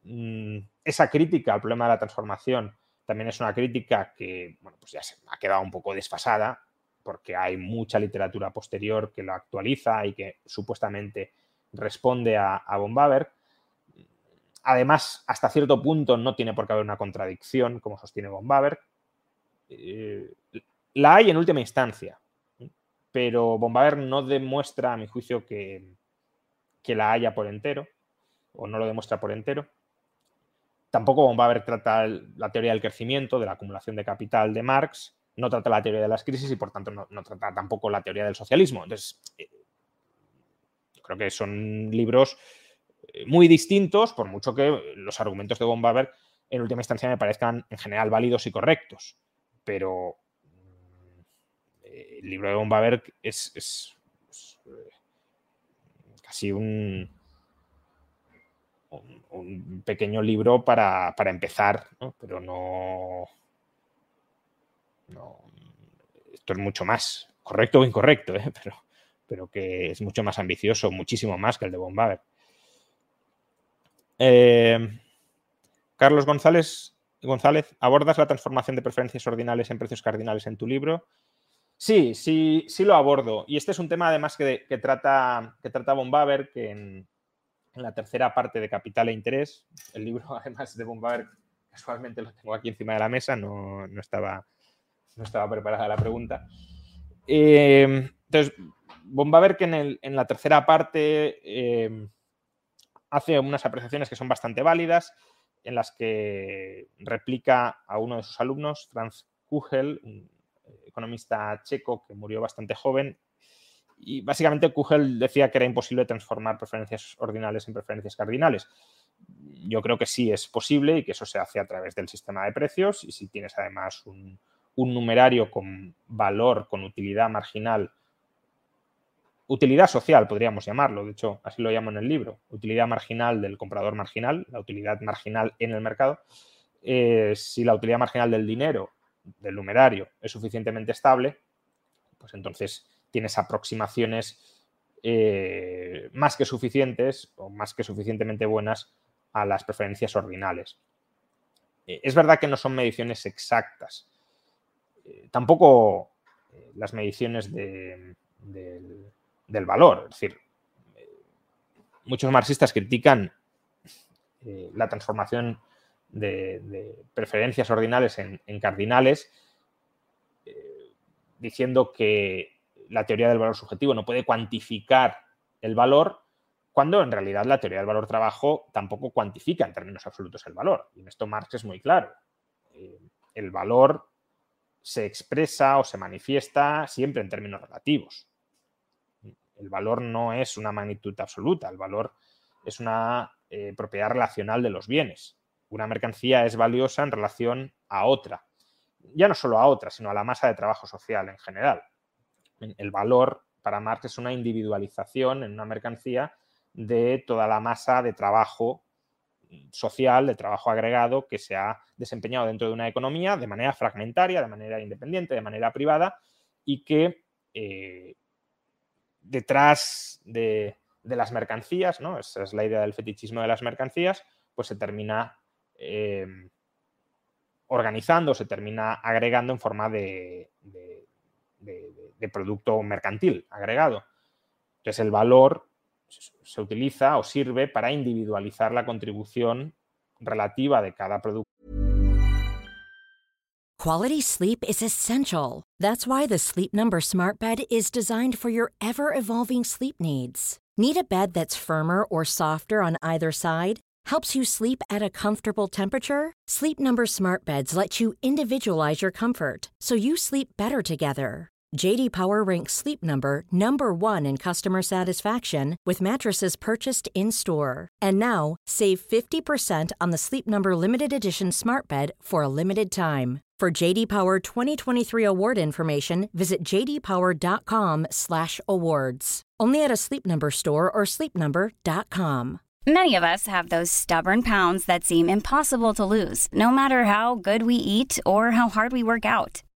Mm, esa crítica al problema de la transformación también es una crítica que, bueno, pues ya se ha quedado un poco desfasada, porque hay mucha literatura posterior que lo actualiza y que supuestamente responde a, a Además, hasta cierto punto no tiene por qué haber una contradicción, como sostiene von eh, la hay en última instancia, pero von no demuestra, a mi juicio, que, que, la haya por entero, o no lo demuestra por entero. Tampoco von trata la teoría del crecimiento, de la acumulación de capital de Marx, no trata la teoría de las crisis y por tanto no, trata tampoco la teoría del socialismo. Entonces, eh, creo que son libros muy distintos, por mucho que los argumentos de Bombaver en última instancia me parezcan en general válidos y correctos. Pero mm, el libro de Bombaver es, es, eh, casi un, un, pequeño libro para, empezar, pero no, no, Esto es mucho más, correcto o incorrecto, ¿eh? pero, pero que es mucho más ambicioso, muchísimo más que el de Bombaver. Eh, Carlos González González, ¿abordas la transformación de preferencias ordinales en precios cardinales en tu libro? Sí, sí, sí lo abordo. Y este es un tema además que, trata, que trata Bombaber, que en, la tercera parte de Capital e Interés, el libro además de Bombaber, casualmente lo tengo aquí encima de la mesa, no, estaba, no estaba preparada la pregunta. Eh, entonces, Bombaber que en, en, la tercera parte eh, hace unas apreciaciones que son bastante válidas, en las que replica a uno de sus alumnos, Franz Kugel, un economista checo que murió bastante joven. Y básicamente Kugel decía que era imposible transformar preferencias ordinales en preferencias cardinales. Yo creo que sí es posible y que eso se hace a través del sistema de precios. Y si tienes además un, numerario con valor, con utilidad marginal utilidad social, podríamos llamarlo, de hecho, así lo llamo en el libro, utilidad marginal del comprador marginal, la utilidad marginal en el mercado. Eh, si la utilidad marginal del dinero, del numerario, es suficientemente estable, pues entonces tienes aproximaciones eh, más que suficientes o más que suficientemente buenas a las preferencias ordinales. Eh, es verdad que no son mediciones exactas. tampoco las mediciones del del valor. Es decir, muchos marxistas critican eh, la transformación de, preferencias ordinales en, cardinales, eh, diciendo que la teoría del valor subjetivo no puede cuantificar el valor, cuando en realidad la teoría del valor trabajo tampoco cuantifica en términos absolutos el valor. Y en esto Marx es muy claro. Eh, el valor se expresa o se manifiesta siempre en términos relativos. El valor no es una magnitud absoluta, el valor es una eh, propiedad relacional de los bienes. Una mercancía es valiosa en relación a otra. Ya no solo a otra, sino a la masa de trabajo social en general. El valor para Marx es una individualización en una mercancía de toda la masa de trabajo social, de trabajo agregado que se ha desempeñado dentro de una economía de manera fragmentaria, de manera independiente, de manera privada y que eh, detrás de, las mercancías, ¿no? Esa es la idea del fetichismo de las mercancías, pues se termina em, organizando, se termina agregando en forma de, producto mercantil agregado. Entonces el valor se utiliza o sirve para individualizar la contribución relativa de cada producto. Quality sleep is essential. That's why the Sleep Number Smart Bed is designed for your ever evolving sleep needs. Need a bed that's firmer or softer on either side? Helps you sleep at a comfortable temperature? Sleep Number Smart Beds let you individualize your comfort so you sleep better together. JD Power ranks Sleep Number number 1 in customer satisfaction with mattresses purchased in-store. And now, save 50% on the Sleep Number limited edition Smart Bed for a limited time. For JD Power 2023 award information, visit jdpower.com/awards. Only at a Sleep Number store or sleepnumber.com. Many of us have those stubborn pounds that seem impossible to lose, no matter how good we eat or how hard we work out.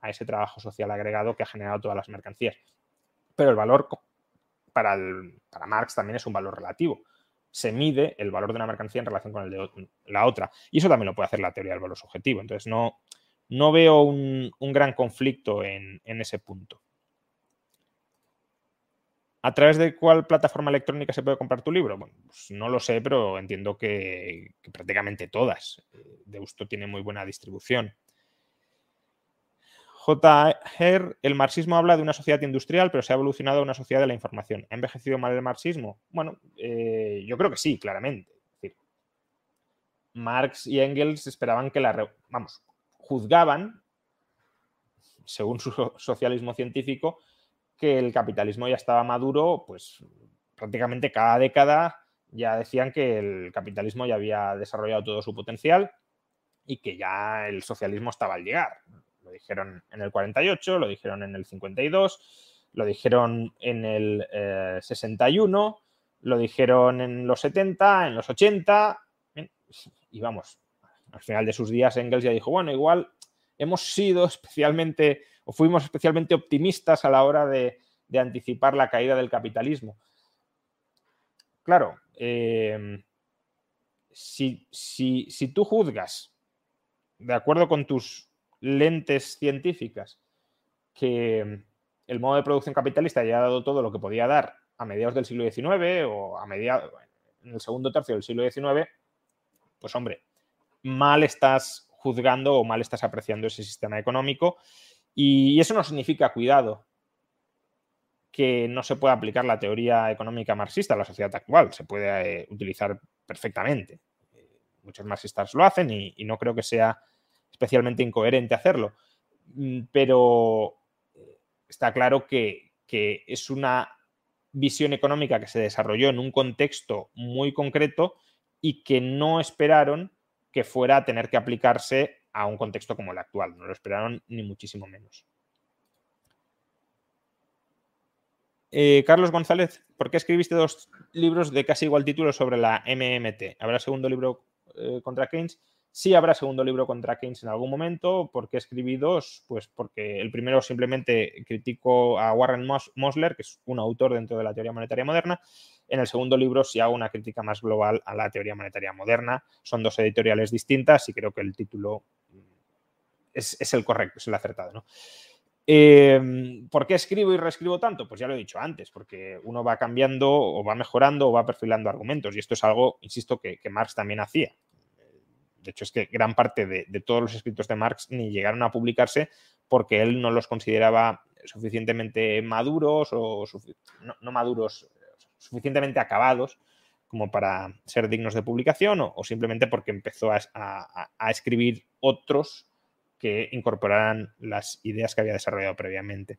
a ese trabajo social agregado que ha generado todas las mercancías. Pero el valor para, Marx también es un valor relativo. Se mide el valor de una mercancía en relación con el de la otra. Y eso también lo puede hacer la teoría del valor subjetivo. Entonces no, no veo un, gran conflicto en, ese punto. ¿A través de cuál plataforma electrónica se puede comprar tu libro? Pues no lo sé, pero entiendo que, que prácticamente todas. Deusto tiene muy buena distribución. J. el marxismo habla de una sociedad industrial, pero se ha evolucionado a una sociedad de la información. ¿Ha envejecido mal el marxismo? Bueno, eh, yo creo que sí, claramente. Marx y Engels esperaban que la... Vamos, juzgaban, según su socialismo científico, que el capitalismo ya estaba maduro, pues prácticamente cada década ya decían que el capitalismo ya había desarrollado todo su potencial y que ya el socialismo estaba al llegar. Lo dijeron en el 48, lo dijeron en el 52, lo dijeron en el 61, eh, lo dijeron en los 70, en los 80. y vamos, al final de sus días Engels ya dijo, bueno, igual hemos sido especialmente o fuimos especialmente optimistas a la hora de, anticipar la caída del capitalismo. Claro, em, si, si, tú juzgas, de acuerdo con tus lentes científicas, que el modo de producción capitalista ya ha dado todo lo que podía dar a mediados del siglo XIX o a mediados, en el segundo tercio del siglo XIX, pues hombre, mal estás juzgando o mal estás apreciando ese sistema económico y eso no significa, cuidado, que no se pueda aplicar la teoría económica marxista a la sociedad actual. Se puede eh, utilizar perfectamente. muchos marxistas lo hacen y, no creo que sea especialmente incoherente hacerlo. Mm, pero eh, está claro que, es una visión económica que se desarrolló en un contexto muy concreto y que no esperaron que fuera a tener que aplicarse a un contexto como el actual. No lo esperaron ni muchísimo menos. Eh, Carlos González, ¿por qué escribiste dos libros de casi igual título sobre la MMT? ¿Habrá segundo libro eh, contra Keynes? Sí habrá segundo libro contra Keynes en algún momento. ¿Por qué escribí dos? Pues porque el primero simplemente critico a Warren Mosler, que es un autor dentro de la teoría monetaria moderna. En el segundo libro sí hago una crítica más global a la teoría monetaria moderna. Son dos editoriales distintas y creo que el título es, el correcto, es el acertado. ¿no? Em, ¿Por qué escribo y reescribo tanto? Pues ya lo he dicho antes, porque uno va cambiando o va mejorando o va perfilando argumentos. Y esto es algo, insisto, que, Marx también hacía. De hecho, es que gran parte de, todos los escritos de Marx ni llegaron a publicarse porque él no los consideraba suficientemente maduros o no, maduros, suficientemente acabados como para ser dignos de publicación o, simplemente porque empezó a escribir otros que incorporaran las ideas que había desarrollado previamente.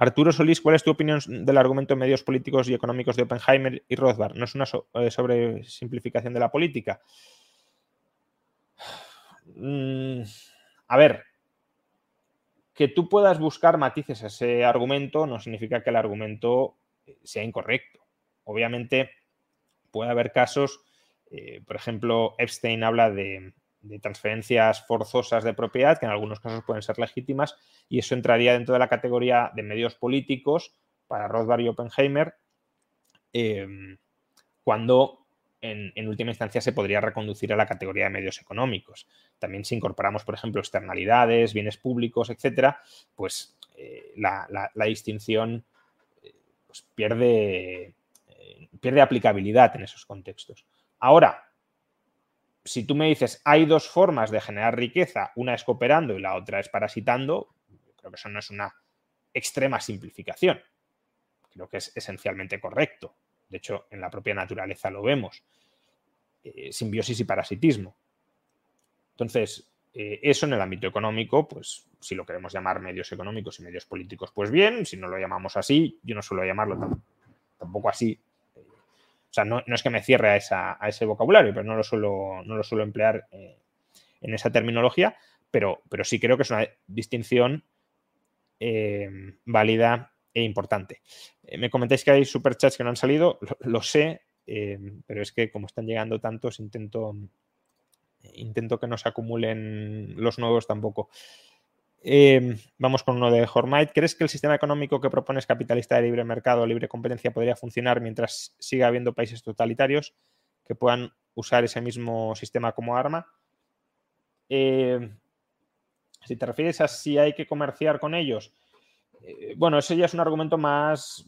Arturo Solís, ¿cuál es tu opinión del argumento de medios políticos y económicos de Oppenheimer y Rothbard? ¿No es una eh, sobresimplificación de la política? Mm, a ver, que tú puedas buscar matices a ese argumento no significa que el argumento eh, sea incorrecto. Obviamente puede haber casos, eh, por ejemplo, Epstein habla de, transferencias forzosas de propiedad, que en algunos casos pueden ser legítimas, y eso entraría dentro de la categoría de medios políticos para Rothbard y Oppenheimer, em, cuando en, última instancia se podría reconducir a la categoría de medios económicos. También si incorporamos, por ejemplo, externalidades, bienes públicos, etcétera, pues eh, la, distinción eh, pues pierde, eh, pierde aplicabilidad en esos contextos. Ahora, si tú me dices, hay dos formas de generar riqueza, una es cooperando y la otra es parasitando, creo que eso no es una extrema simplificación. Creo que es esencialmente correcto. De hecho, en la propia naturaleza lo vemos. Eh, simbiosis y parasitismo. Entonces, eh, eso en el ámbito económico, pues si lo queremos llamar medios económicos y medios políticos, pues bien, si no lo llamamos así, yo no suelo llamarlo tampoco así, o sea, no, es que me cierre a, ese vocabulario, pero no lo suelo, no lo suelo emplear eh, en esa terminología, pero, pero sí creo que es una distinción válida e importante. Eh, me comentáis que hay superchats que no han salido, lo, sé, pero es que como están llegando tantos, intento, intento que no se acumulen los nuevos tampoco. Em, vamos con uno de Hormite. ¿Crees que el sistema económico que propones capitalista de libre mercado libre competencia podría funcionar mientras siga habiendo países totalitarios que puedan usar ese mismo sistema como arma? Em, si te refieres a si hay que comerciar con ellos, eh, bueno, ese ya es un argumento más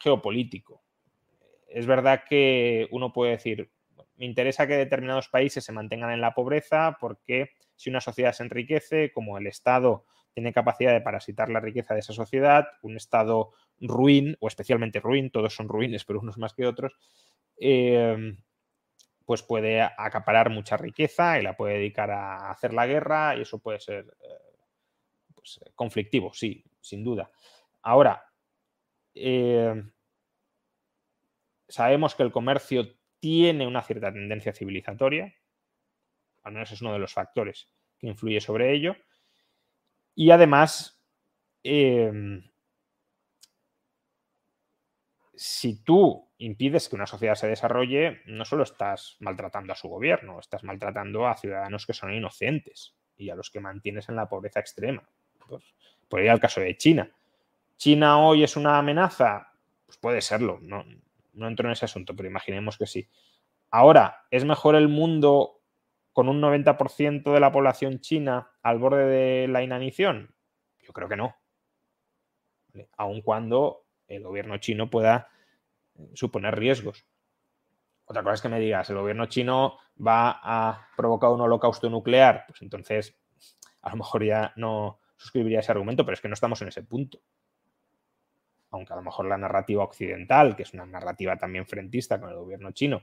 geopolítico. Es verdad que uno puede decir, me interesa que determinados países se mantengan en la pobreza porque si una sociedad se enriquece, como el Estado tiene capacidad de parasitar la riqueza de esa sociedad, un Estado ruin, o especialmente ruin, todos son ruines, pero unos más que otros, eh, pues puede acaparar mucha riqueza y la puede dedicar a hacer la guerra y eso puede ser eh, pues, conflictivo, sí, sin duda. Ahora, eh, sabemos que el comercio tiene una cierta tendencia civilizatoria, al menos es uno de los factores que influye sobre ello, y además, em, si tú impides que una sociedad se desarrolle, no solo estás maltratando a su gobierno, estás maltratando a ciudadanos que son inocentes y a los que mantienes en la pobreza extrema. Pues, por ir al caso de China. ¿China hoy es una amenaza? Pues puede serlo, no, no entro en ese asunto, pero imaginemos que sí. Ahora, ¿es mejor el mundo con un 90% de la población china al borde de la inanición? Yo creo que no. Aun cuando el gobierno chino pueda eh, suponer riesgos. Otra cosa es que me digas, el gobierno chino va a provocar un holocausto nuclear, pues entonces a lo mejor ya no suscribiría ese argumento, pero es que no estamos en ese punto. Aunque a lo mejor la narrativa occidental, que es una narrativa también frentista con el gobierno chino,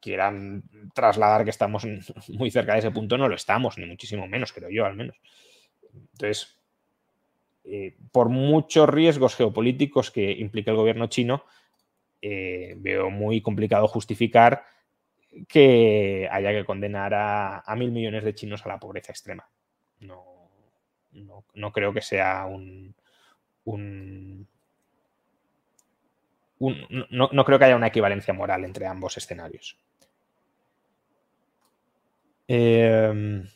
quieran trasladar que estamos muy cerca de ese punto, no lo estamos, ni muchísimo menos, creo yo al menos. Entonces, eh, por muchos riesgos geopolíticos que implica el gobierno chino, eh, veo muy complicado justificar que haya que condenar a, mil millones de chinos a la pobreza extrema. No, no, creo que sea un, no, creo que haya una equivalencia moral entre ambos escenarios. Em,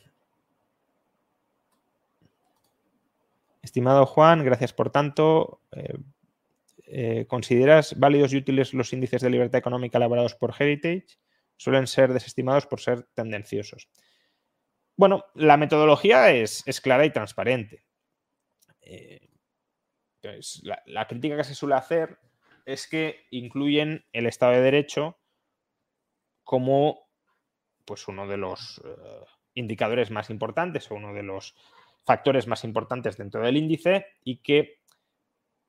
estimado Juan, gracias por tanto. Eh, eh, ¿Consideras válidos y útiles los índices de libertad económica elaborados por Heritage? Suelen ser desestimados por ser tendenciosos. Bueno, la metodología es, clara y transparente. Eh, la, crítica que se suele hacer es que incluyen el Estado de Derecho como pues, uno de los eh, indicadores más importantes o uno de los factores más importantes dentro del índice y que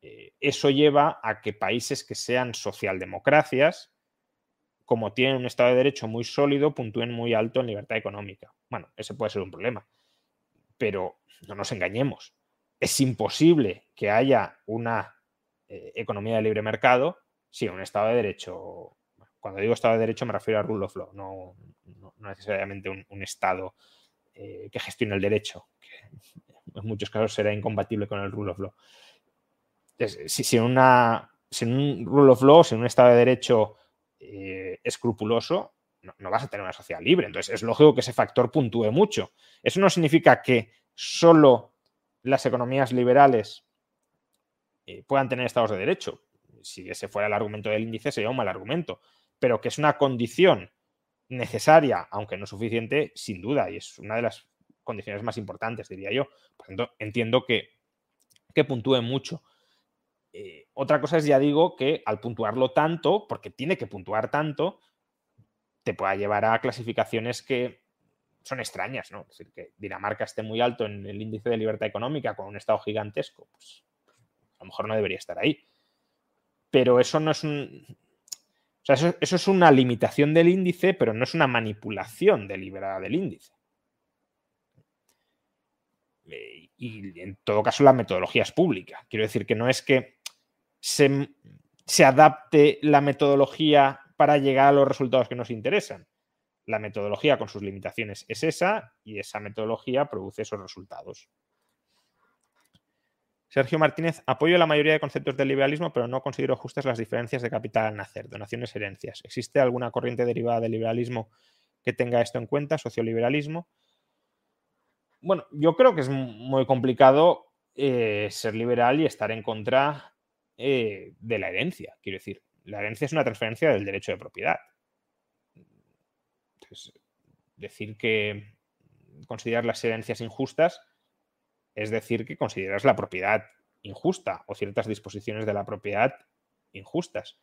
eh, eso lleva a que países que sean socialdemocracias, como tienen un Estado de Derecho muy sólido, puntúen muy alto en libertad económica. Bueno, ese puede ser un problema, pero no nos engañemos. Es imposible que haya una eh, economía de libre mercado, sí, un Estado de Derecho. Cuando digo Estado de Derecho me refiero a rule of law, no, necesariamente un, Estado eh, que gestione el derecho, que en muchos casos será incompatible con el rule of law. si, si, una, un rule of law, si un Estado de Derecho eh, escrupuloso, no, vas a tener una sociedad libre. Entonces, es lógico que ese factor puntúe mucho. Eso no significa que solo las economías liberales eh, puedan tener estados de derecho. Si ese fuera el argumento del índice, sería un mal argumento, pero que es una condición necesaria, aunque no suficiente, sin duda, y es una de las condiciones más importantes, diría yo. Por tanto, entiendo que, que puntúe mucho. Eh, otra cosa es, ya digo, que al puntuarlo tanto, porque tiene que puntuar tanto, te pueda llevar a clasificaciones que son extrañas, ¿no? Es decir, que Dinamarca esté muy alto en el índice de libertad económica con un estado gigantesco, pues a lo mejor no debería estar ahí. Pero eso no es un... O sea, eso, es una limitación del índice, pero no es una manipulación deliberada del índice. Eh, y en todo caso la metodología es pública. Quiero decir que no es que se, se, adapte la metodología para llegar a los resultados que nos interesan. La metodología con sus limitaciones es esa y esa metodología produce esos resultados. Sergio Martínez, apoyo la mayoría de conceptos del liberalismo, pero no considero justas las diferencias de capital al nacer, donaciones, herencias. ¿Existe alguna corriente derivada del liberalismo que tenga esto en cuenta, socioliberalismo? Bueno, yo creo que es muy complicado eh, ser liberal y estar en contra eh, de la herencia. Quiero decir, la herencia es una transferencia del derecho de propiedad. decir que considerar las herencias injustas es decir, que consideras la propiedad injusta o ciertas disposiciones de la propiedad injustas.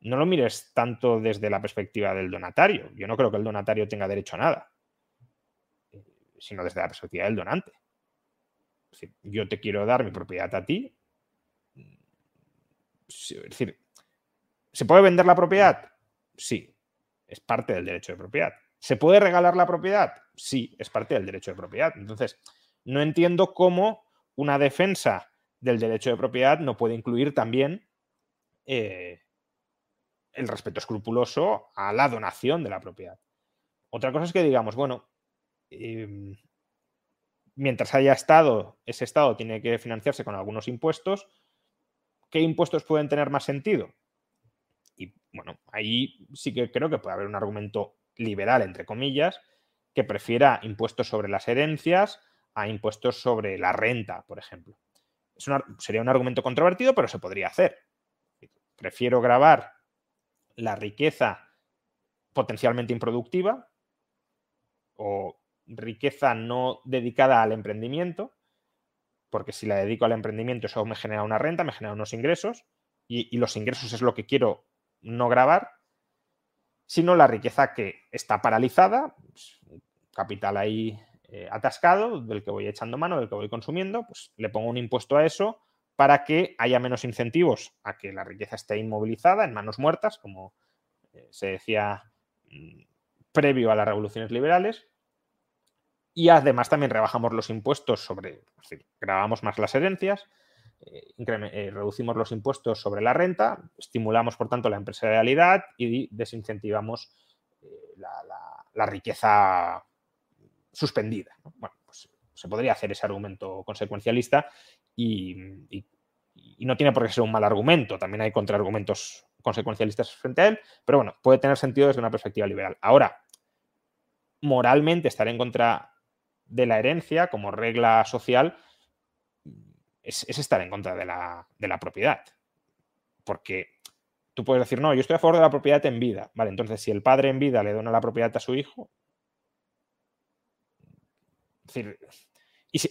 no lo mires tanto desde la perspectiva del donatario. Yo no creo que el donatario tenga derecho a nada, eh, sino desde la perspectiva del donante. Es decir, yo te quiero dar mi propiedad a ti. Es decir, ¿se puede vender la propiedad? Sí, es parte del derecho de propiedad. ¿Se puede regalar la propiedad? Sí, es parte del derecho de propiedad. Entonces, no entiendo cómo una defensa del derecho de propiedad no puede incluir también eh, el respeto escrupuloso a la donación de la propiedad. Otra cosa es que digamos, bueno, em, mientras haya estado, ese estado tiene que financiarse con algunos impuestos, ¿qué impuestos pueden tener más sentido? Y bueno, ahí sí que creo que puede haber un argumento liberal, entre comillas, que prefiera impuestos sobre las herencias a impuestos sobre la renta, por ejemplo. sería un argumento controvertido, pero se podría hacer. Prefiero grabar la riqueza potencialmente improductiva o riqueza no dedicada al emprendimiento, porque si la dedico al emprendimiento eso me genera una renta, me genera unos ingresos, y, los ingresos es lo que quiero no grabar, sino la riqueza que está paralizada, pues, capital ahí eh, atascado, del que voy echando mano, del que voy consumiendo, pues le pongo un impuesto a eso para que haya menos incentivos a que la riqueza esté inmovilizada en manos muertas, como eh, se decía mm, previo a las revoluciones liberales. Y además también rebajamos los impuestos sobre, es decir, grabamos más las herencias, eh, eh, reducimos los impuestos sobre la renta, estimulamos por tanto la empresarialidad y desincentivamos la, riqueza suspendida. Bueno, pues se podría hacer ese argumento consecuencialista y, no tiene por qué ser un mal argumento, también hay contraargumentos consecuencialistas frente a él, pero bueno, puede tener sentido desde una perspectiva liberal. Ahora, moralmente estar en contra de la herencia como regla social es, estar en contra de la, propiedad. Porque tú puedes decir, no, yo estoy a favor de la propiedad en vida. Vale, entonces si el padre en vida le dona la propiedad a su hijo, decir,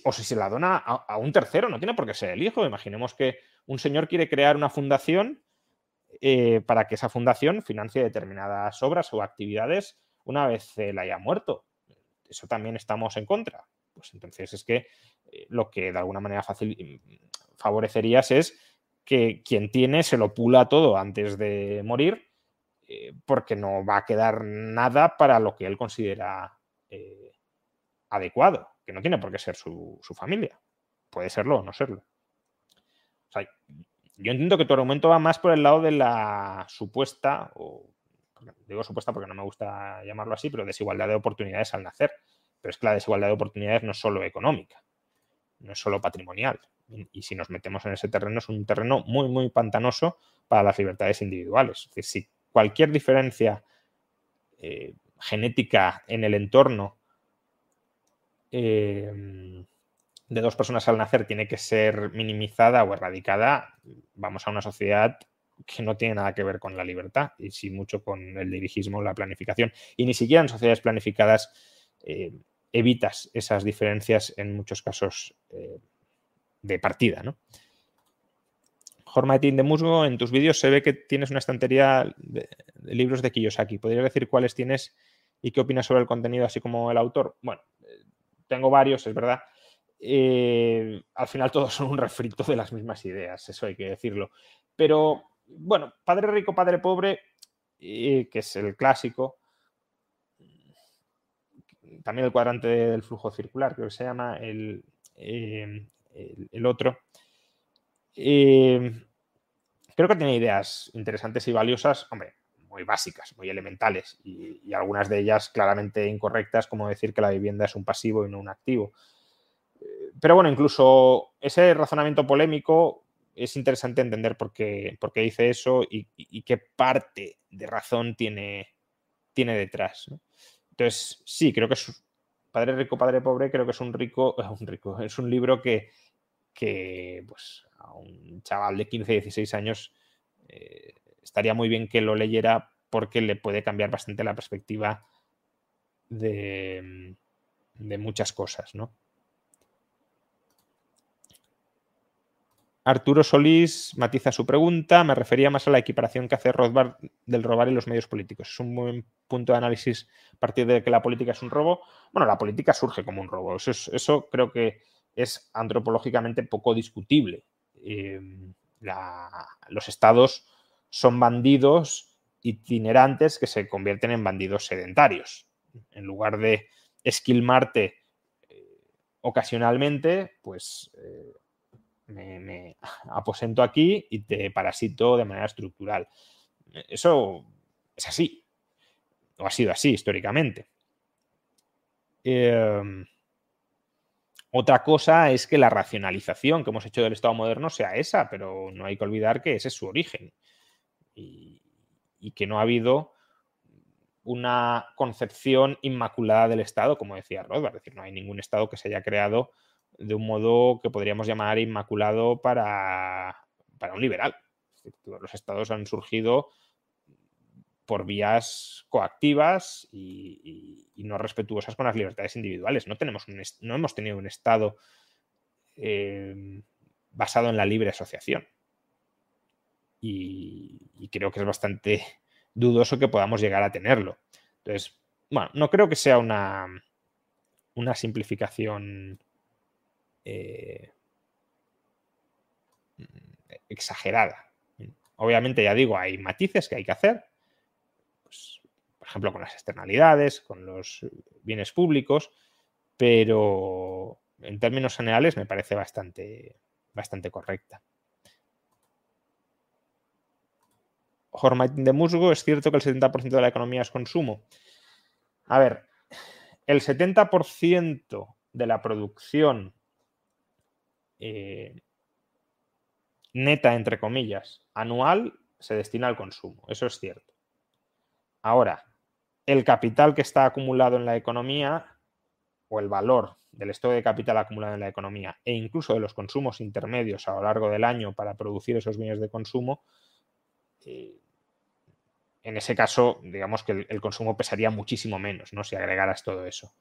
o si se la dona a, un tercero, no tiene por qué ser el hijo. Imaginemos que un señor quiere crear una fundación eh, para que esa fundación financie determinadas obras o actividades una vez él haya muerto. Eso también estamos en contra. Pues entonces es que eh, lo que de alguna manera fácil favorecerías es que quien tiene se lo pula todo antes de morir, eh, porque no va a quedar nada para lo que él considera adecuado que no tiene por qué ser su, familia. Puede serlo o no serlo. yo entiendo que tu argumento va más por el lado de la supuesta, o digo supuesta porque no me gusta llamarlo así, pero desigualdad de oportunidades al nacer. Pero es que la desigualdad de oportunidades no es solo económica, no es solo patrimonial. Y, si nos metemos en ese terreno, es un terreno muy, muy pantanoso para las libertades individuales. Es decir, si cualquier diferencia eh, genética en el entorno Em, de dos personas al nacer tiene que ser minimizada o erradicada, vamos a una sociedad que no tiene nada que ver con la libertad y sí mucho con el dirigismo, la planificación. Y ni siquiera en sociedades planificadas eh, evitas esas diferencias en muchos casos eh, de partida. ¿no? de Musgo, en tus vídeos se ve que tienes una estantería de, libros de Kiyosaki. ¿Podrías decir cuáles tienes y qué opinas sobre el contenido, así como el autor? Bueno, tengo varios, es verdad. Eh, al final todos son un refrito de las mismas ideas, eso hay que decirlo. Pero bueno, Padre Rico, Padre Pobre, que es el clásico, también el cuadrante del flujo circular, creo que se llama el, eh, el, otro. creo que tiene ideas interesantes y valiosas. Hombre, muy básicas, muy elementales y, algunas de ellas claramente incorrectas, como decir que la vivienda es un pasivo y no un activo. Pero bueno, incluso ese razonamiento polémico es interesante entender por qué, por qué dice eso y, qué parte de razón tiene, tiene detrás. Entonces, sí, creo que es Padre Rico, Padre Pobre, creo que es un rico, un rico, es un libro que, que pues, a un chaval de 15, 16 años eh, estaría muy bien que lo leyera porque le puede cambiar bastante la perspectiva de, muchas cosas, ¿no? Arturo Solís matiza su pregunta. Me refería más a la equiparación que hace Rothbard del robar y los medios políticos. Es un buen punto de análisis a partir de que la política es un robo. Bueno, la política surge como un robo. Eso, creo que es antropológicamente poco discutible. Eh, los estados son bandidos itinerantes que se convierten en bandidos sedentarios. En lugar de esquilmarte eh, ocasionalmente, pues eh, me, aposento aquí y te parasito de manera estructural. Eso es así, o ha sido así históricamente. Em, otra cosa es que la racionalización que hemos hecho del Estado moderno sea esa, pero no hay que olvidar que ese es su origen y, que no ha habido una concepción inmaculada del Estado, como decía Rothbard, es decir, no hay ningún Estado que se haya creado de un modo que podríamos llamar inmaculado para, un liberal. Los estados han surgido por vías coactivas y, no respetuosas con las libertades individuales. No, tenemos no hemos tenido un Estado eh, basado en la libre asociación. Y, creo que es bastante dudoso que podamos llegar a tenerlo. Entonces, bueno, no creo que sea una, una simplificación eh, exagerada. Obviamente, ya digo, hay matices que hay que hacer, pues, por ejemplo, con las externalidades, con los bienes públicos, pero en términos generales me parece bastante, bastante correcta. Hormaitin de Musgo, es cierto que el 70% de la economía es consumo. A ver, el 70% de la producción eh, neta, entre comillas, anual, se destina al consumo. Eso es cierto. Ahora, el capital que está acumulado en la economía o el valor del stock de capital acumulado en la economía e incluso de los consumos intermedios a lo largo del año para producir esos bienes de consumo, eh, en ese caso, digamos que el, el, consumo pesaría muchísimo menos, ¿no? Si agregaras todo eso.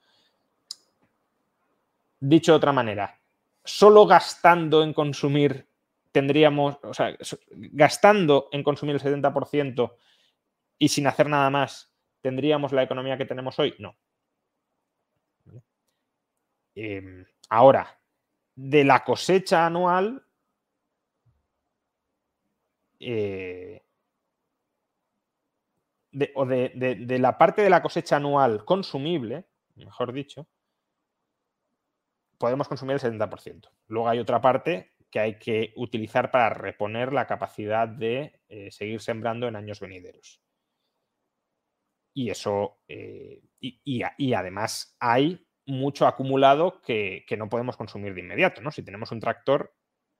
Dicho de otra manera, solo gastando en consumir tendríamos, o sea, gastando en consumir el 70% y sin hacer nada más, ¿tendríamos la economía que tenemos hoy? No. Em, ahora, de la cosecha anual, eh, o de la parte de la cosecha anual consumible, mejor dicho, podemos consumir el 70%. Luego hay otra parte que hay que utilizar para reponer la capacidad de eh, seguir sembrando en años venideros. Y eso, eh, y, además hay mucho acumulado que, no podemos consumir de inmediato. ¿no? Si tenemos un tractor,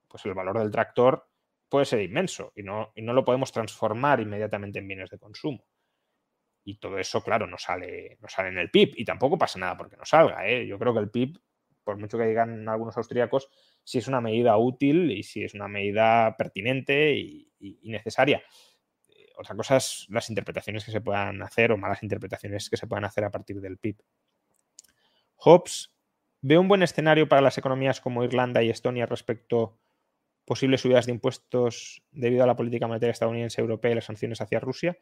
pues el valor del tractor puede ser inmenso y no, y no lo podemos transformar inmediatamente en bienes de consumo. Y todo eso, claro, no sale, no sale en el PIB y tampoco pasa nada porque no salga. ¿eh? Yo creo que el PIB por mucho que digan algunos austríacos, si es una medida útil y si es una medida pertinente y, necesaria. Eh, otra cosa es las interpretaciones que se puedan hacer o malas interpretaciones que se puedan hacer a partir del PIB. Hobbes ve un buen escenario para las economías como Irlanda y Estonia respecto posibles subidas de impuestos debido a la política monetaria estadounidense, europea y las sanciones hacia Rusia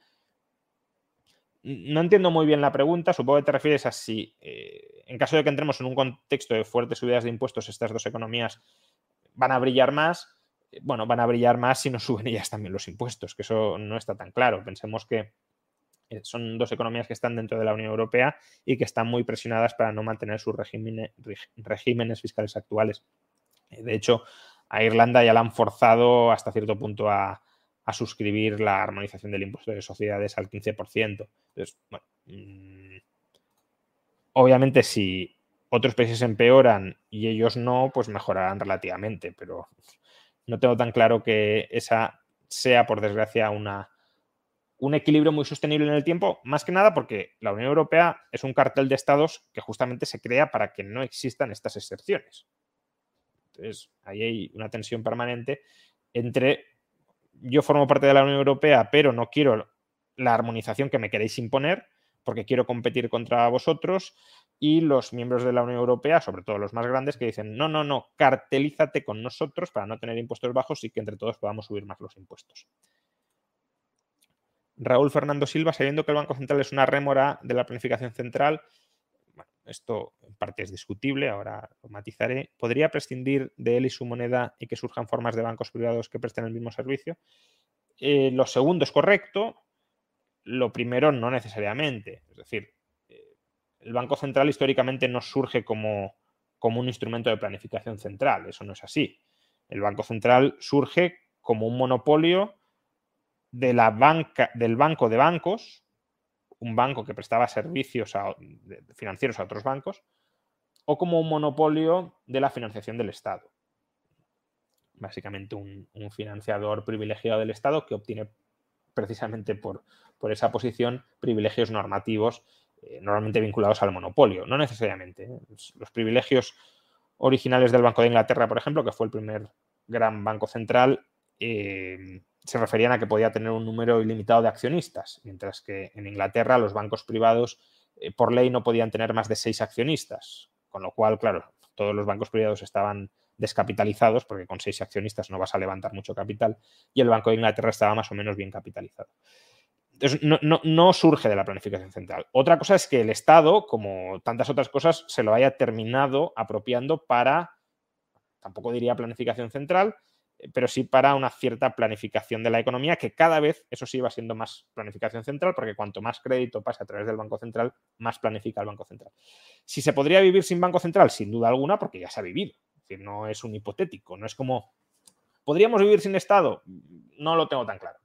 no entiendo muy bien la pregunta, supongo que te refieres a si eh, en caso de que entremos en un contexto de fuertes subidas de impuestos, estas dos economías van a brillar más. Bueno, van a brillar más si no suben ellas también los impuestos, que eso no está tan claro. Pensemos que eh, son dos economías que están dentro de la Unión Europea y que están muy presionadas para no mantener sus regímenes fiscales actuales. De hecho, a Irlanda ya la han forzado hasta cierto punto a, a suscribir la armonización del impuesto de sociedades al 15%. Entonces, bueno, mm, obviamente si otros países empeoran y ellos no, pues mejorarán relativamente, pero no tengo tan claro que esa sea, por desgracia, una, un equilibrio muy sostenible en el tiempo, más que nada porque la Unión Europea es un cartel de estados que justamente se crea para que no existan estas excepciones. Entonces, ahí hay una tensión permanente entre yo formo parte de la Unión Europea, pero no quiero la armonización que me queréis imponer, porque quiero competir contra vosotros y los miembros de la Unión Europea, sobre todo los más grandes, que dicen, no, no, no, cartelízate con nosotros para no tener impuestos bajos y que entre todos podamos subir más los impuestos. Raúl Fernando Silva, sabiendo que el Banco Central es una rémora de la planificación central, esto en parte es discutible, ahora lo matizaré, ¿podría prescindir de él y su moneda y que surjan formas de bancos privados que presten el mismo servicio? Eh, lo segundo es correcto, lo primero no necesariamente. Es decir, el Banco Central históricamente no surge como, como un instrumento de planificación central, eso no es así. El Banco Central surge como un monopolio de la banca, del banco de bancos, un banco que prestaba servicios financieros a otros bancos, o como un monopolio de la financiación del Estado. Básicamente un, financiador privilegiado del Estado que obtiene precisamente por, por esa posición privilegios normativos eh, normalmente vinculados al monopolio, no necesariamente. ¿eh? Los, privilegios originales del Banco de Inglaterra, por ejemplo, que fue el primer gran banco central, eh, se referían a que podía tener un número ilimitado de accionistas, mientras que en Inglaterra los bancos privados por ley no podían tener más de seis accionistas, con lo cual, claro, todos los bancos privados estaban descapitalizados, porque con seis accionistas no vas a levantar mucho capital, y el Banco de Inglaterra estaba más o menos bien capitalizado no, surge de la planificación central. Otra cosa es que el Estado, como tantas otras cosas, se lo haya terminado apropiando para, tampoco diría planificación central, eh, pero sí para una cierta planificación de la economía, que cada vez, eso sí, va siendo más planificación central, porque cuanto más crédito pasa a través del Banco Central, más planifica el Banco Central. Si se podría vivir sin Banco Central, sin duda alguna, porque ya se ha vivido. Es no es un hipotético, no es como, ¿podríamos vivir sin Estado? No lo tengo tan claro.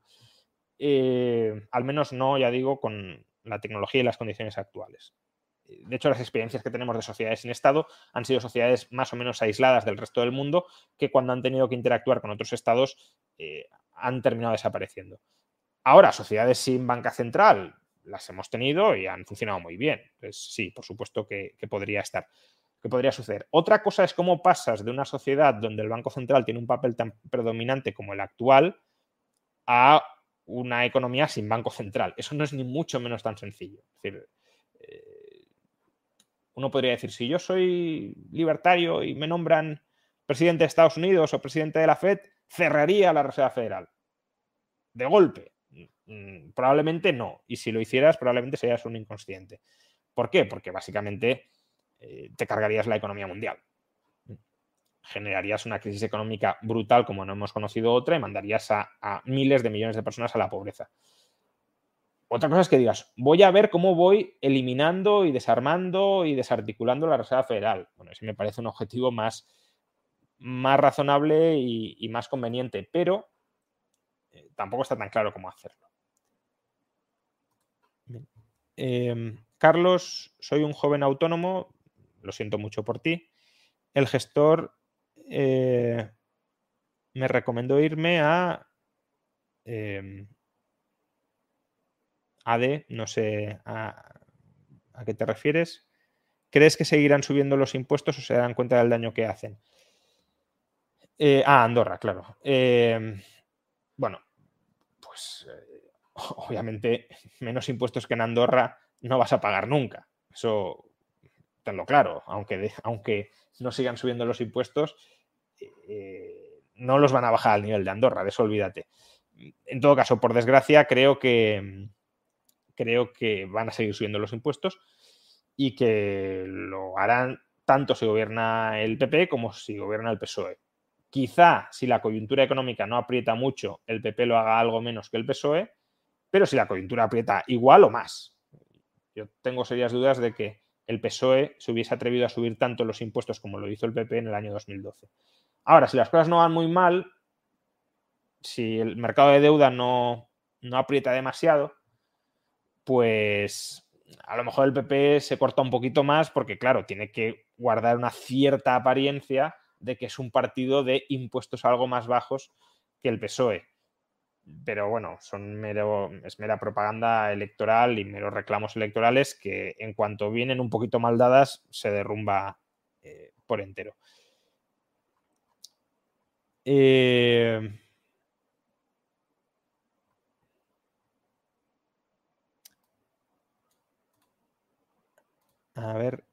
Eh, al menos no, ya digo, con la tecnología y las condiciones actuales. De hecho, las experiencias que tenemos de sociedades sin Estado han sido sociedades más o menos aisladas del resto del mundo que cuando han tenido que interactuar con otros estados eh, han terminado desapareciendo. Ahora, sociedades sin banca central las hemos tenido y han funcionado muy bien. sí, por supuesto que, podría estar que podría suceder. Otra cosa es cómo pasas de una sociedad donde el Banco Central tiene un papel tan predominante como el actual a una economía sin banco central. Eso no es ni mucho menos tan sencillo. Es decir, uno podría decir, si yo soy libertario y me nombran presidente de Estados Unidos o presidente de la Fed, cerraría la Reserva Federal. De golpe. Mm, probablemente no. Y si lo hicieras, probablemente serías un inconsciente. ¿Por qué? Porque básicamente eh, te cargarías la economía mundial generarías una crisis económica brutal como no hemos conocido otra y mandarías a, miles de millones de personas a la pobreza. Otra cosa es que digas, voy a ver cómo voy eliminando y desarmando y desarticulando la Reserva Federal. Bueno, ese me parece un objetivo más, más razonable y, más conveniente, pero eh, tampoco está tan claro cómo hacerlo. Em, Carlos, soy un joven autónomo, lo siento mucho por ti. El gestor eh, me recomendó irme a em, AD, no sé a, qué te refieres. ¿Crees que seguirán subiendo los impuestos o se darán cuenta del daño que hacen? Eh, ah, Andorra, claro. Em, bueno, pues eh, obviamente menos impuestos que en Andorra no vas a pagar nunca. Eso tenlo claro. Aunque, aunque no sigan subiendo los impuestos, eh, no los van a bajar al nivel de Andorra, de eso olvídate. En todo caso, por desgracia, creo que, creo que van a seguir subiendo los impuestos y que lo harán tanto si gobierna el PP como si gobierna el PSOE. Quizá si la coyuntura económica no aprieta mucho, el PP lo haga algo menos que el PSOE, pero si la coyuntura aprieta igual o más. Yo tengo serias dudas de que el PSOE se hubiese atrevido a subir tanto los impuestos como lo hizo el PP en el año 2012. Ahora, si las cosas no van muy mal, si el mercado de deuda no, aprieta demasiado, pues a lo mejor el PP se corta un poquito más porque, claro, tiene que guardar una cierta apariencia de que es un partido de impuestos algo más bajos que el PSOE. Pero bueno, son mero, es mera propaganda electoral y meros reclamos electorales que en cuanto vienen un poquito mal dadas se derrumba eh, por entero. Eh, a ver,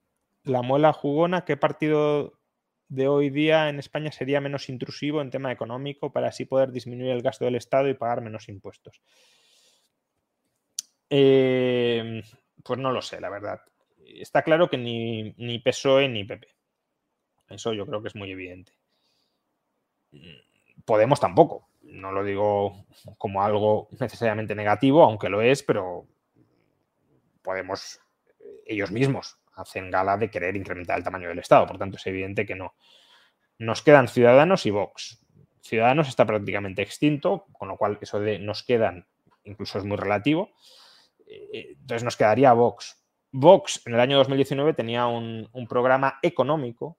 la muela jugona, ¿qué partido de hoy día en España sería menos intrusivo en tema económico para así poder disminuir el gasto del Estado y pagar menos impuestos? Eh, pues no lo sé, la verdad. Está claro que ni, ni PSOE ni PP. Eso yo creo que es muy evidente. Podemos tampoco. No lo digo como algo necesariamente negativo, aunque lo es, pero Podemos ellos mismos hacen gala de querer incrementar el tamaño del Estado. Por tanto, es evidente que no. Nos quedan Ciudadanos y Vox. Ciudadanos está prácticamente extinto, con lo cual eso de nos quedan incluso es muy relativo. Eh, entonces nos quedaría Vox. Vox en el año 2019 tenía un, programa económico,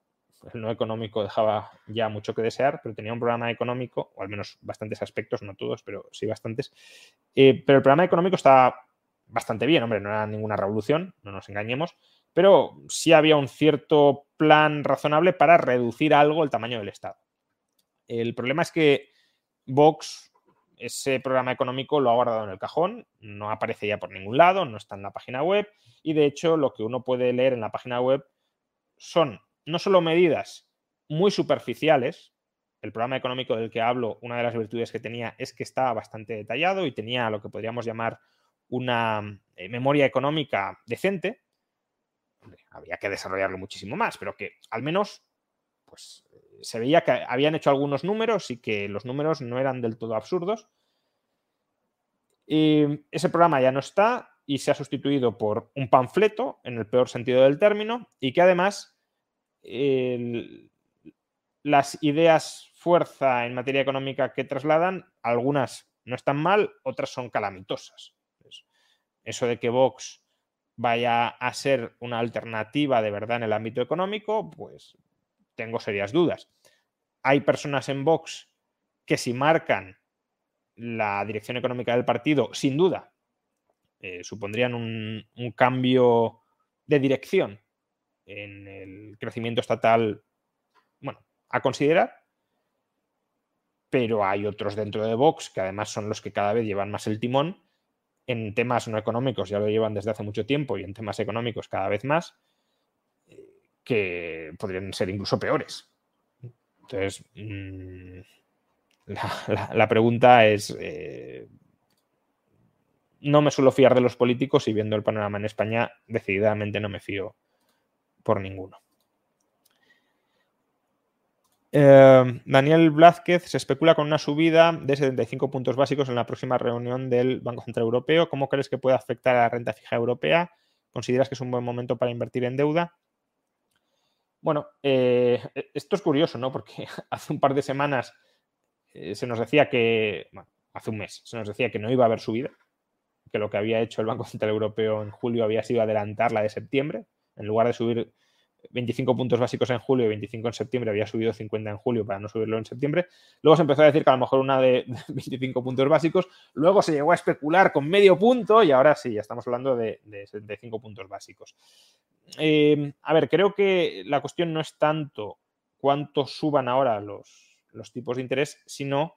el no económico dejaba ya mucho que desear, pero tenía un programa económico, o al menos bastantes aspectos, no todos, pero sí bastantes. Eh, pero el programa económico estaba bastante bien, hombre, no era ninguna revolución, no nos engañemos, pero sí había un cierto plan razonable para reducir algo el tamaño del Estado. El problema es que Vox, ese programa económico lo ha guardado en el cajón, no aparece ya por ningún lado, no está en la página web y de hecho lo que uno puede leer en la página web son no solo medidas muy superficiales, el programa económico del que hablo, una de las virtudes que tenía es que estaba bastante detallado y tenía lo que podríamos llamar una eh, memoria económica decente, había que desarrollarlo muchísimo más, pero que al menos pues, se veía que habían hecho algunos números y que los números no eran del todo absurdos. Ese programa ya no está y se ha sustituido por un panfleto, en el peor sentido del término, y que además las ideas fuerza en materia económica que trasladan, algunas no están mal, otras son calamitosas. Eso de que Vox vaya a ser una alternativa de verdad en el ámbito económico, pues tengo serias dudas. Hay personas en Vox que si marcan la dirección económica del partido, sin duda, eh, supondrían un, un, cambio de dirección en el crecimiento estatal, bueno, a considerar. Pero hay otros dentro de Vox que además son los que cada vez llevan más el timón en temas no económicos ya lo llevan desde hace mucho tiempo y en temas económicos cada vez más, que podrían ser incluso peores. Entonces, mm, la, pregunta es, eh, no me suelo fiar de los políticos y viendo el panorama en España, decididamente no me fío por ninguno. Eh, Daniel Blázquez se especula con una subida de 75 puntos básicos en la próxima reunión del Banco Central Europeo. ¿Cómo crees que puede afectar a la renta fija europea? ¿Consideras que es un buen momento para invertir en deuda? Bueno, eh, esto es curioso, ¿no? Porque hace un par de semanas eh, se nos decía que, bueno, hace un mes, se nos decía que no iba a haber subida, que lo que había hecho el Banco Central Europeo en julio había sido adelantar la de septiembre, en lugar de subir 25 puntos básicos en julio y 25 en septiembre, había subido 50 en julio para no subirlo en septiembre. Luego se empezó a decir que a lo mejor una de 25 puntos básicos, luego se llegó a especular con medio punto y ahora sí, ya estamos hablando de, 75 puntos básicos. Eh, a ver, creo que la cuestión no es tanto cuánto suban ahora los, los tipos de interés, sino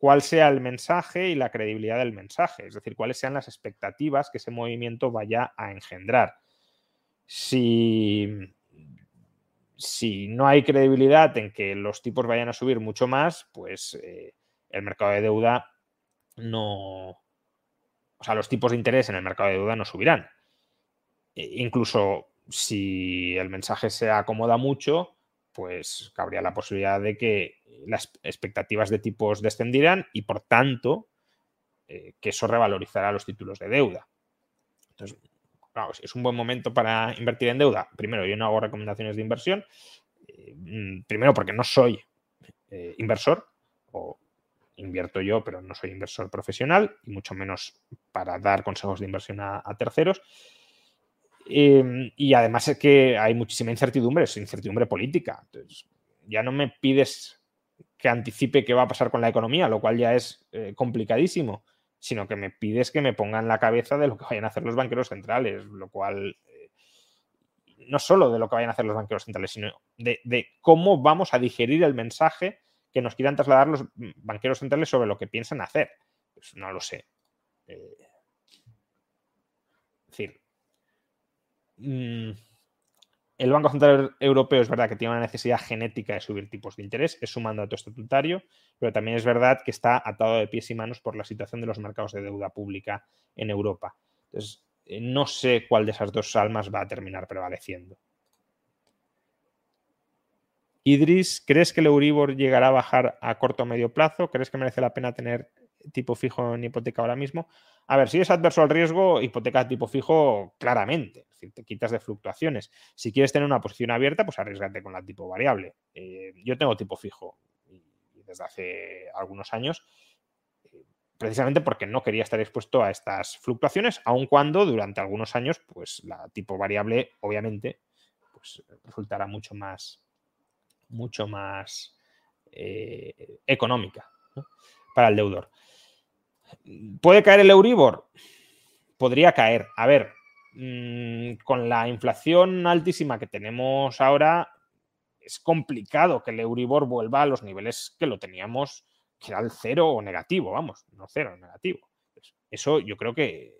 cuál sea el mensaje y la credibilidad del mensaje, es decir, cuáles sean las expectativas que ese movimiento vaya a engendrar. Si si no hay credibilidad en que los tipos vayan a subir mucho más, pues eh, el mercado de deuda no... O sea, los tipos de interés en el mercado de deuda no subirán. E incluso si el mensaje se acomoda mucho, pues cabría la posibilidad de que las expectativas de tipos descendieran y por tanto eh, que eso revalorizará los títulos de deuda. Entonces, es un buen momento para invertir en deuda. Primero, yo no hago recomendaciones de inversión. Eh, mm, primero, porque no soy eh, inversor, o invierto yo, pero no soy inversor profesional, y mucho menos para dar consejos de inversión a, terceros. Em, y además es que hay muchísima incertidumbre, es incertidumbre política. Ya no me pides que anticipe qué va a pasar con la economía, lo cual ya es eh, complicadísimo sino que me pides que me pongan la cabeza de lo que vayan a hacer los banqueros centrales, lo cual eh, no solo de lo que vayan a hacer los banqueros centrales, sino de, cómo vamos a digerir el mensaje que nos quieran trasladar los banqueros centrales sobre lo que piensan hacer. Pues no lo sé. Eh, es decir, mm, el Banco Central Europeo es verdad que tiene una necesidad genética de subir tipos de interés, es su mandato estatutario, pero también es verdad que está atado de pies y manos por la situación de los mercados de deuda pública en Europa. Entonces, eh, no sé cuál de esas dos almas va a terminar prevaleciendo. Idris, ¿crees que el Euribor llegará a bajar a corto o medio plazo? ¿Crees que merece la pena tener tipo fijo en hipoteca ahora mismo? A ver, si es adverso al riesgo, hipoteca tipo fijo claramente. Es decir, te quitas de fluctuaciones. Si quieres tener una posición abierta, pues arriesgate con la tipo variable. Eh, yo tengo tipo fijo desde hace algunos años, eh, precisamente porque no quería estar expuesto a estas fluctuaciones, aun cuando durante algunos años, pues la tipo variable, obviamente, pues resultará mucho más, mucho más eh, económica para el deudor. ¿Puede caer el Euribor? Podría caer. A ver, mm, con la inflación altísima que tenemos ahora, es complicado que el Euribor vuelva a los niveles que lo teníamos, que era el cero o negativo, vamos, no cero, negativo. Eso yo creo que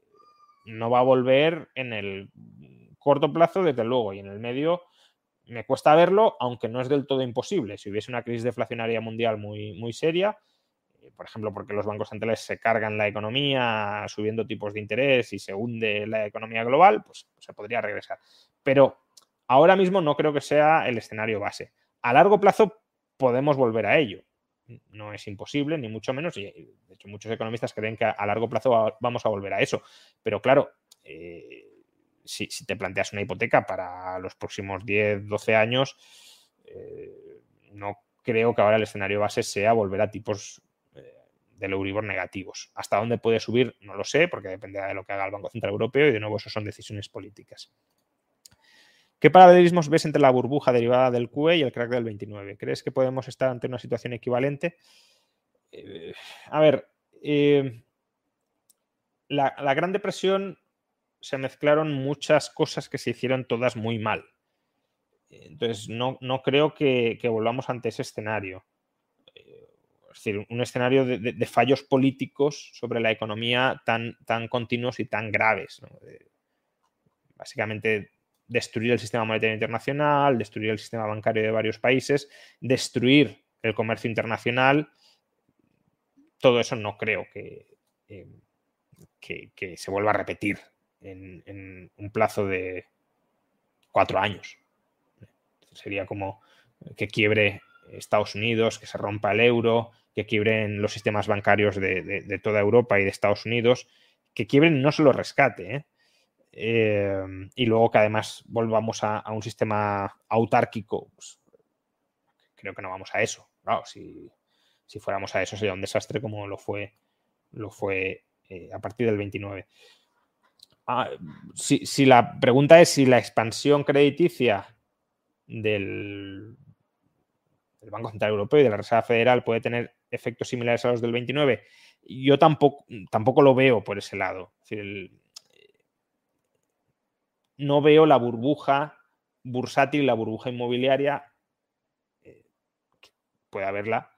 no va a volver en el corto plazo, desde luego, y en el medio me cuesta verlo, aunque no es del todo imposible. Si hubiese una crisis deflacionaria mundial muy, muy seria, por ejemplo, porque los bancos centrales se cargan la economía subiendo tipos de interés y se hunde la economía global, pues, se podría regresar. Pero ahora mismo no creo que sea el escenario base. A largo plazo podemos volver a ello. No es imposible, ni mucho menos, y de hecho muchos economistas creen que a largo plazo vamos a volver a eso. Pero claro, eh, si, te planteas una hipoteca para los próximos 10, 12 años, eh, no creo que ahora el escenario base sea volver a tipos eh, del Euribor negativos. Hasta dónde puede subir, no lo sé, porque dependerá de lo que haga el Banco Central Europeo y de nuevo eso son decisiones políticas. ¿Qué paralelismos ves entre la burbuja derivada del QE y el crack del 29? ¿Crees que podemos estar ante una situación equivalente? Eh, a ver, la, la, Gran Depresión se mezclaron muchas cosas que se hicieron todas muy mal. Entonces, no, creo que, volvamos ante ese escenario. Es decir, un escenario de, fallos políticos sobre la economía tan, tan continuos y tan graves. básicamente, destruir el sistema monetario internacional, destruir el sistema bancario de varios países, destruir el comercio internacional. Todo eso no creo que, eh, que se vuelva a repetir en, un plazo de cuatro años. Sería como que quiebre Estados Unidos, que se rompa el euro, que quiebren los sistemas bancarios de, toda Europa y de Estados Unidos, que quiebren no solo rescate, ¿eh? Eh, y luego que además volvamos a, un sistema autárquico, pues, creo que no vamos a eso. si, fuéramos a eso sería un desastre como lo fue, lo fue eh, a partir del 29. Ah, si, la pregunta es si la expansión crediticia del, Banco Central Europeo y de la Reserva Federal puede tener efectos similares a los del 29, yo tampoco, tampoco lo veo por ese lado. no veo la burbuja bursátil, la burbuja inmobiliaria, eh, puede haberla,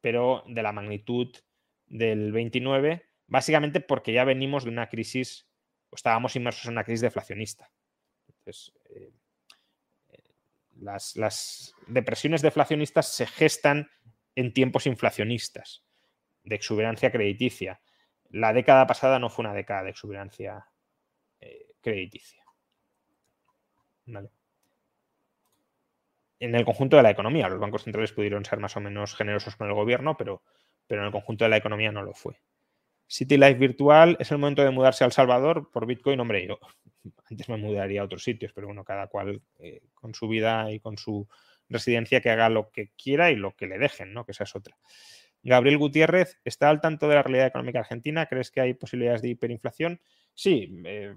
pero de la magnitud del 29, básicamente porque ya venimos de una crisis estábamos inmersos en una crisis deflacionista. Eh, eh, las, depresiones deflacionistas se gestan en tiempos inflacionistas, de exuberancia crediticia. La década pasada no fue una década de exuberancia eh, crediticia. En el conjunto de la economía, los bancos centrales pudieron ser más o menos generosos con el gobierno, pero, pero en el conjunto de la economía no lo fue. City Life virtual, es el momento de mudarse a El Salvador por Bitcoin. Hombre, yo antes me mudaría a otros sitios, pero bueno, cada cual eh, con su vida y con su residencia que haga lo que quiera y lo que le dejen, ¿no? Que esa es otra. Gabriel Gutiérrez, ¿está al tanto de la realidad económica argentina? ¿Crees que hay posibilidades de hiperinflación? Sí, eh,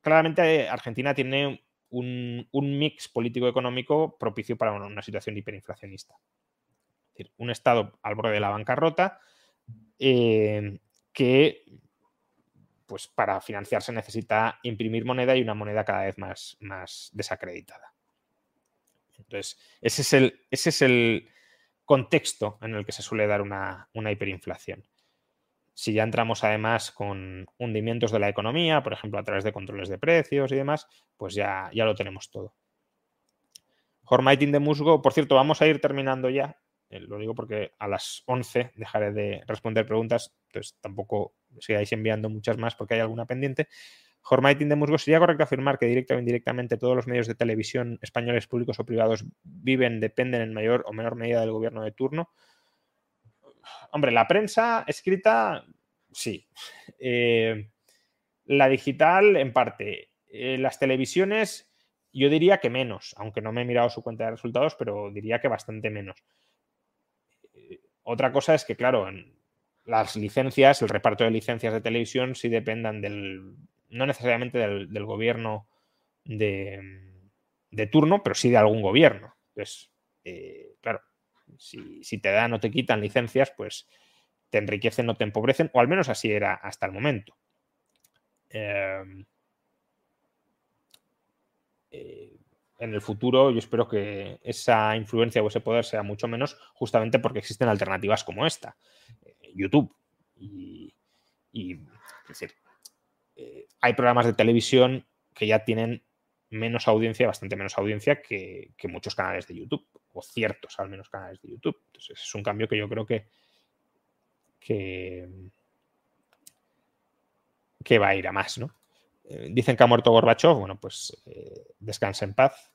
claramente Argentina tiene un, mix político-económico propicio para una, situación hiperinflacionista. Es decir, un Estado al borde de la bancarrota, eh, que pues para financiarse necesita imprimir moneda y una moneda cada vez más, más desacreditada. Entonces, ese es, el, ese es el contexto en el que se suele dar una, hiperinflación. Si ya entramos además con hundimientos de la economía, por ejemplo, a través de controles de precios y demás, pues ya, ya lo tenemos todo. Hormaitin de Musgo, por cierto, vamos a ir terminando ya. Eh, lo digo porque a las 11 dejaré de responder preguntas, entonces tampoco sigáis enviando muchas más porque hay alguna pendiente. Hormaitin de Musgo, ¿sería correcto afirmar que directa o indirectamente todos los medios de televisión españoles públicos o privados viven, dependen en mayor o menor medida del gobierno de turno? Hombre, la prensa escrita, sí. Eh, la digital, en parte. Eh, las televisiones, yo diría que menos, aunque no me he mirado su cuenta de resultados, pero diría que bastante menos. Eh, otra cosa es que, claro, las licencias, el reparto de licencias de televisión sí dependan del, no necesariamente del, gobierno de, turno, pero sí de algún gobierno. Entonces, claro, si, te dan o te quitan licencias, pues te enriquecen o te empobrecen, o al menos así era hasta el momento. Em, eh, en el futuro yo espero que esa influencia o ese poder sea mucho menos justamente porque existen alternativas como esta, eh, YouTube. Y, es decir, hay programas de televisión que ya tienen menos audiencia, bastante menos audiencia que, muchos canales de YouTube, o ciertos al menos canales de YouTube. Entonces es un cambio que yo creo que, que, va a ir a más, ¿no? Eh, dicen que ha muerto Gorbachev, bueno, pues eh, descansa en paz.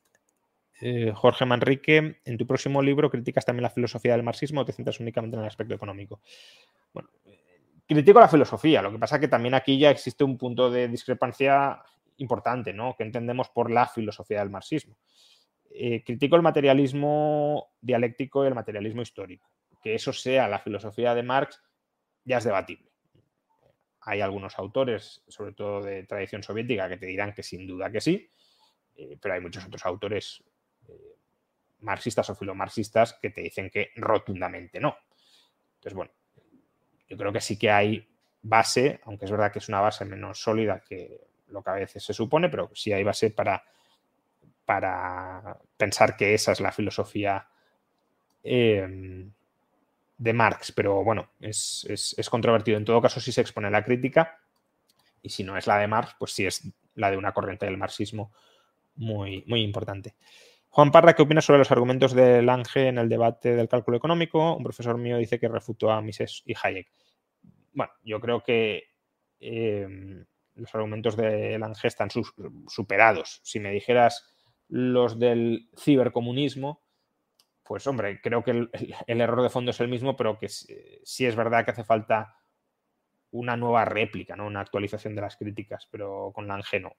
Eh, Jorge Manrique, en tu próximo libro criticas también la filosofía del marxismo o te centras únicamente en el aspecto económico. Bueno, critico la filosofía, lo que pasa que también aquí ya existe un punto de discrepancia importante, ¿no? Que entendemos por la filosofía del marxismo. Eh, critico el materialismo dialéctico y el materialismo histórico. Que eso sea la filosofía de Marx ya es debatible. Hay algunos autores, sobre todo de tradición soviética, que te dirán que sin duda que sí, eh, pero hay muchos otros autores eh, marxistas o filomarxistas que te dicen que rotundamente no. Entonces, bueno, yo creo que sí que hay base, aunque es verdad que es una base menos sólida que lo que a veces se supone, pero sí hay base para, para pensar que esa es la filosofía em, de Marx. Pero bueno, es, controvertido. En todo caso, si se expone la crítica, y si no es la de Marx, pues sí es la de una corriente del marxismo muy, muy importante. Juan Parra, ¿qué opinas sobre los argumentos de Lange en el debate del cálculo económico? Un profesor mío dice que refutó a Mises y Hayek. Bueno, yo creo que em, los argumentos de Lange están superados. Si me dijeras los del cibercomunismo, pues hombre, creo que el, error de fondo es el mismo, pero que sí, es verdad que hace falta una nueva réplica, ¿no? una actualización de las críticas, pero con Lange no.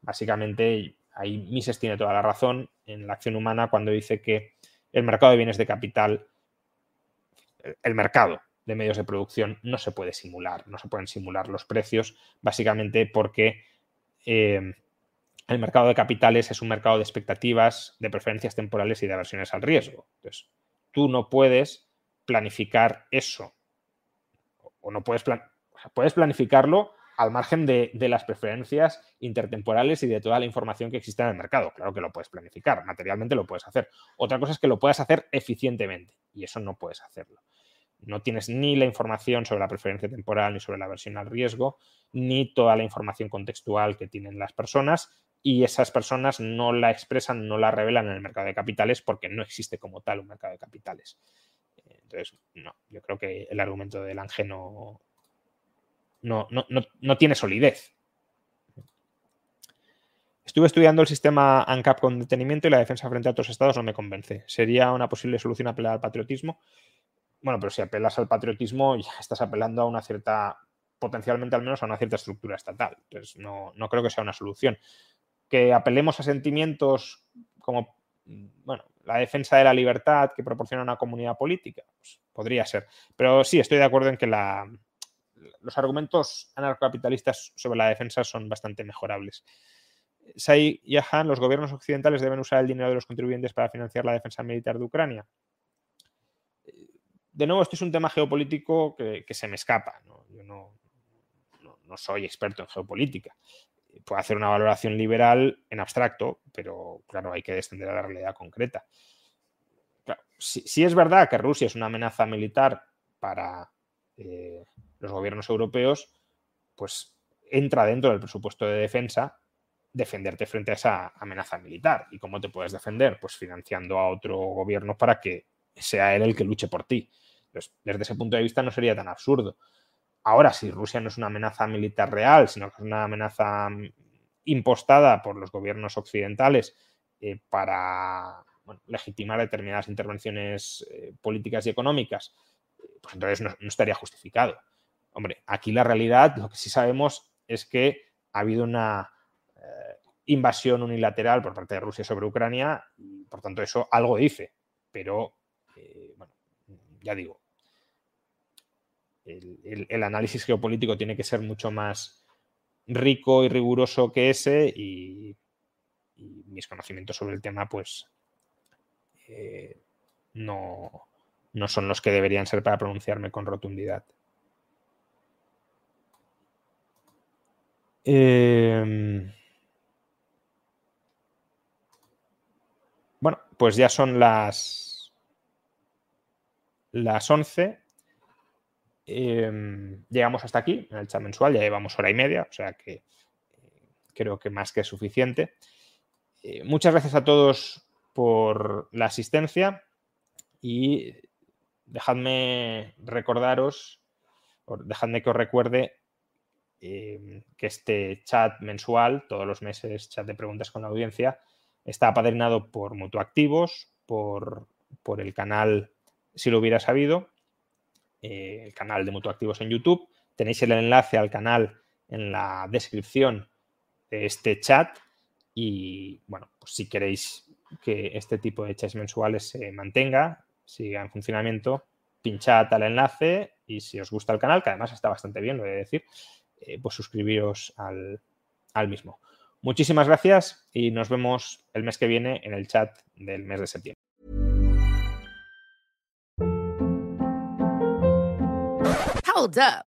Básicamente, ahí Mises tiene toda la razón en la acción humana cuando dice que el mercado de bienes de capital, el mercado de medios de producción no se puede simular, no se pueden simular los precios, básicamente porque eh, el mercado de capitales es un mercado de expectativas, de preferencias temporales y de aversiones al riesgo. Entonces, tú no puedes planificar eso, o no puedes, puedes planificarlo al margen de, las preferencias intertemporales y de toda la información que existe en el mercado. Claro que lo puedes planificar, materialmente lo puedes hacer. Otra cosa es que lo puedas hacer eficientemente, y eso no puedes hacerlo no tienes ni la información sobre la preferencia temporal ni sobre la versión al riesgo, ni toda la información contextual que tienen las personas y esas personas no la expresan, no la revelan en el mercado de capitales porque no existe como tal un mercado de capitales. Entonces, no, yo creo que el argumento del Ángel no, no, no, tiene solidez. Estuve estudiando el sistema ANCAP con detenimiento y la defensa frente a otros estados no me convence. ¿Sería una posible solución apelar al patriotismo? Bueno, pero si apelas al patriotismo, ya estás apelando a una cierta, potencialmente al menos a una cierta estructura estatal. Entonces, no, creo que sea una solución. Que apelemos a sentimientos como, bueno, la defensa de la libertad que proporciona una comunidad política, pues podría ser. Pero sí, estoy de acuerdo en que la, los argumentos anarcocapitalistas sobre la defensa son bastante mejorables. Sai Yahan, ¿los gobiernos occidentales deben usar el dinero de los contribuyentes para financiar la defensa militar de Ucrania? de nuevo, esto es un tema geopolítico que, se me escapa. Yo no, soy experto en geopolítica. Puedo hacer una valoración liberal en abstracto, pero claro, hay que descender a la realidad concreta. si, es verdad que Rusia es una amenaza militar para eh, los gobiernos europeos, pues entra dentro del presupuesto de defensa defenderte frente a esa amenaza militar. ¿Y cómo te puedes defender? Pues financiando a otro gobierno para que sea él el que luche por ti. desde ese punto de vista no sería tan absurdo. Ahora, si Rusia no es una amenaza militar real, sino que es una amenaza mm, impostada por los gobiernos occidentales eh, para legitimar determinadas intervenciones eh, políticas y económicas, pues entonces no, estaría justificado. Hombre, aquí la realidad, lo que sí sabemos es que ha habido una eh, invasión unilateral por parte de Rusia sobre Ucrania y por tanto eso algo dice, pero bueno, ya digo, el, análisis geopolítico tiene que ser mucho más rico y riguroso que ese y, mis conocimientos sobre el tema pues eh, no, no son los que deberían ser para pronunciarme con rotundidad. Em, bueno, pues ya son las, las 11 Em, llegamos hasta aquí, en el chat mensual, ya llevamos hora y media, o sea que eh, creo que más que suficiente. Eh, muchas gracias a todos por la asistencia y dejadme recordaros, dejadme que os recuerde em, que este chat mensual, todos los meses, chat de preguntas con la audiencia, está apadrinado por Mutuactivos, por, por el canal Si lo hubiera sabido eh, el canal de Mutuactivos en YouTube. Tenéis el enlace al canal en la descripción de este chat. Y bueno, pues si queréis que este tipo de chats mensuales se mantenga, siga en funcionamiento, pinchad al enlace y si os gusta el canal, que además está bastante bien, lo he de decir, eh, pues suscribiros al, al mismo. Muchísimas gracias y nos vemos el mes que viene en el chat del mes de septiembre. Hold up.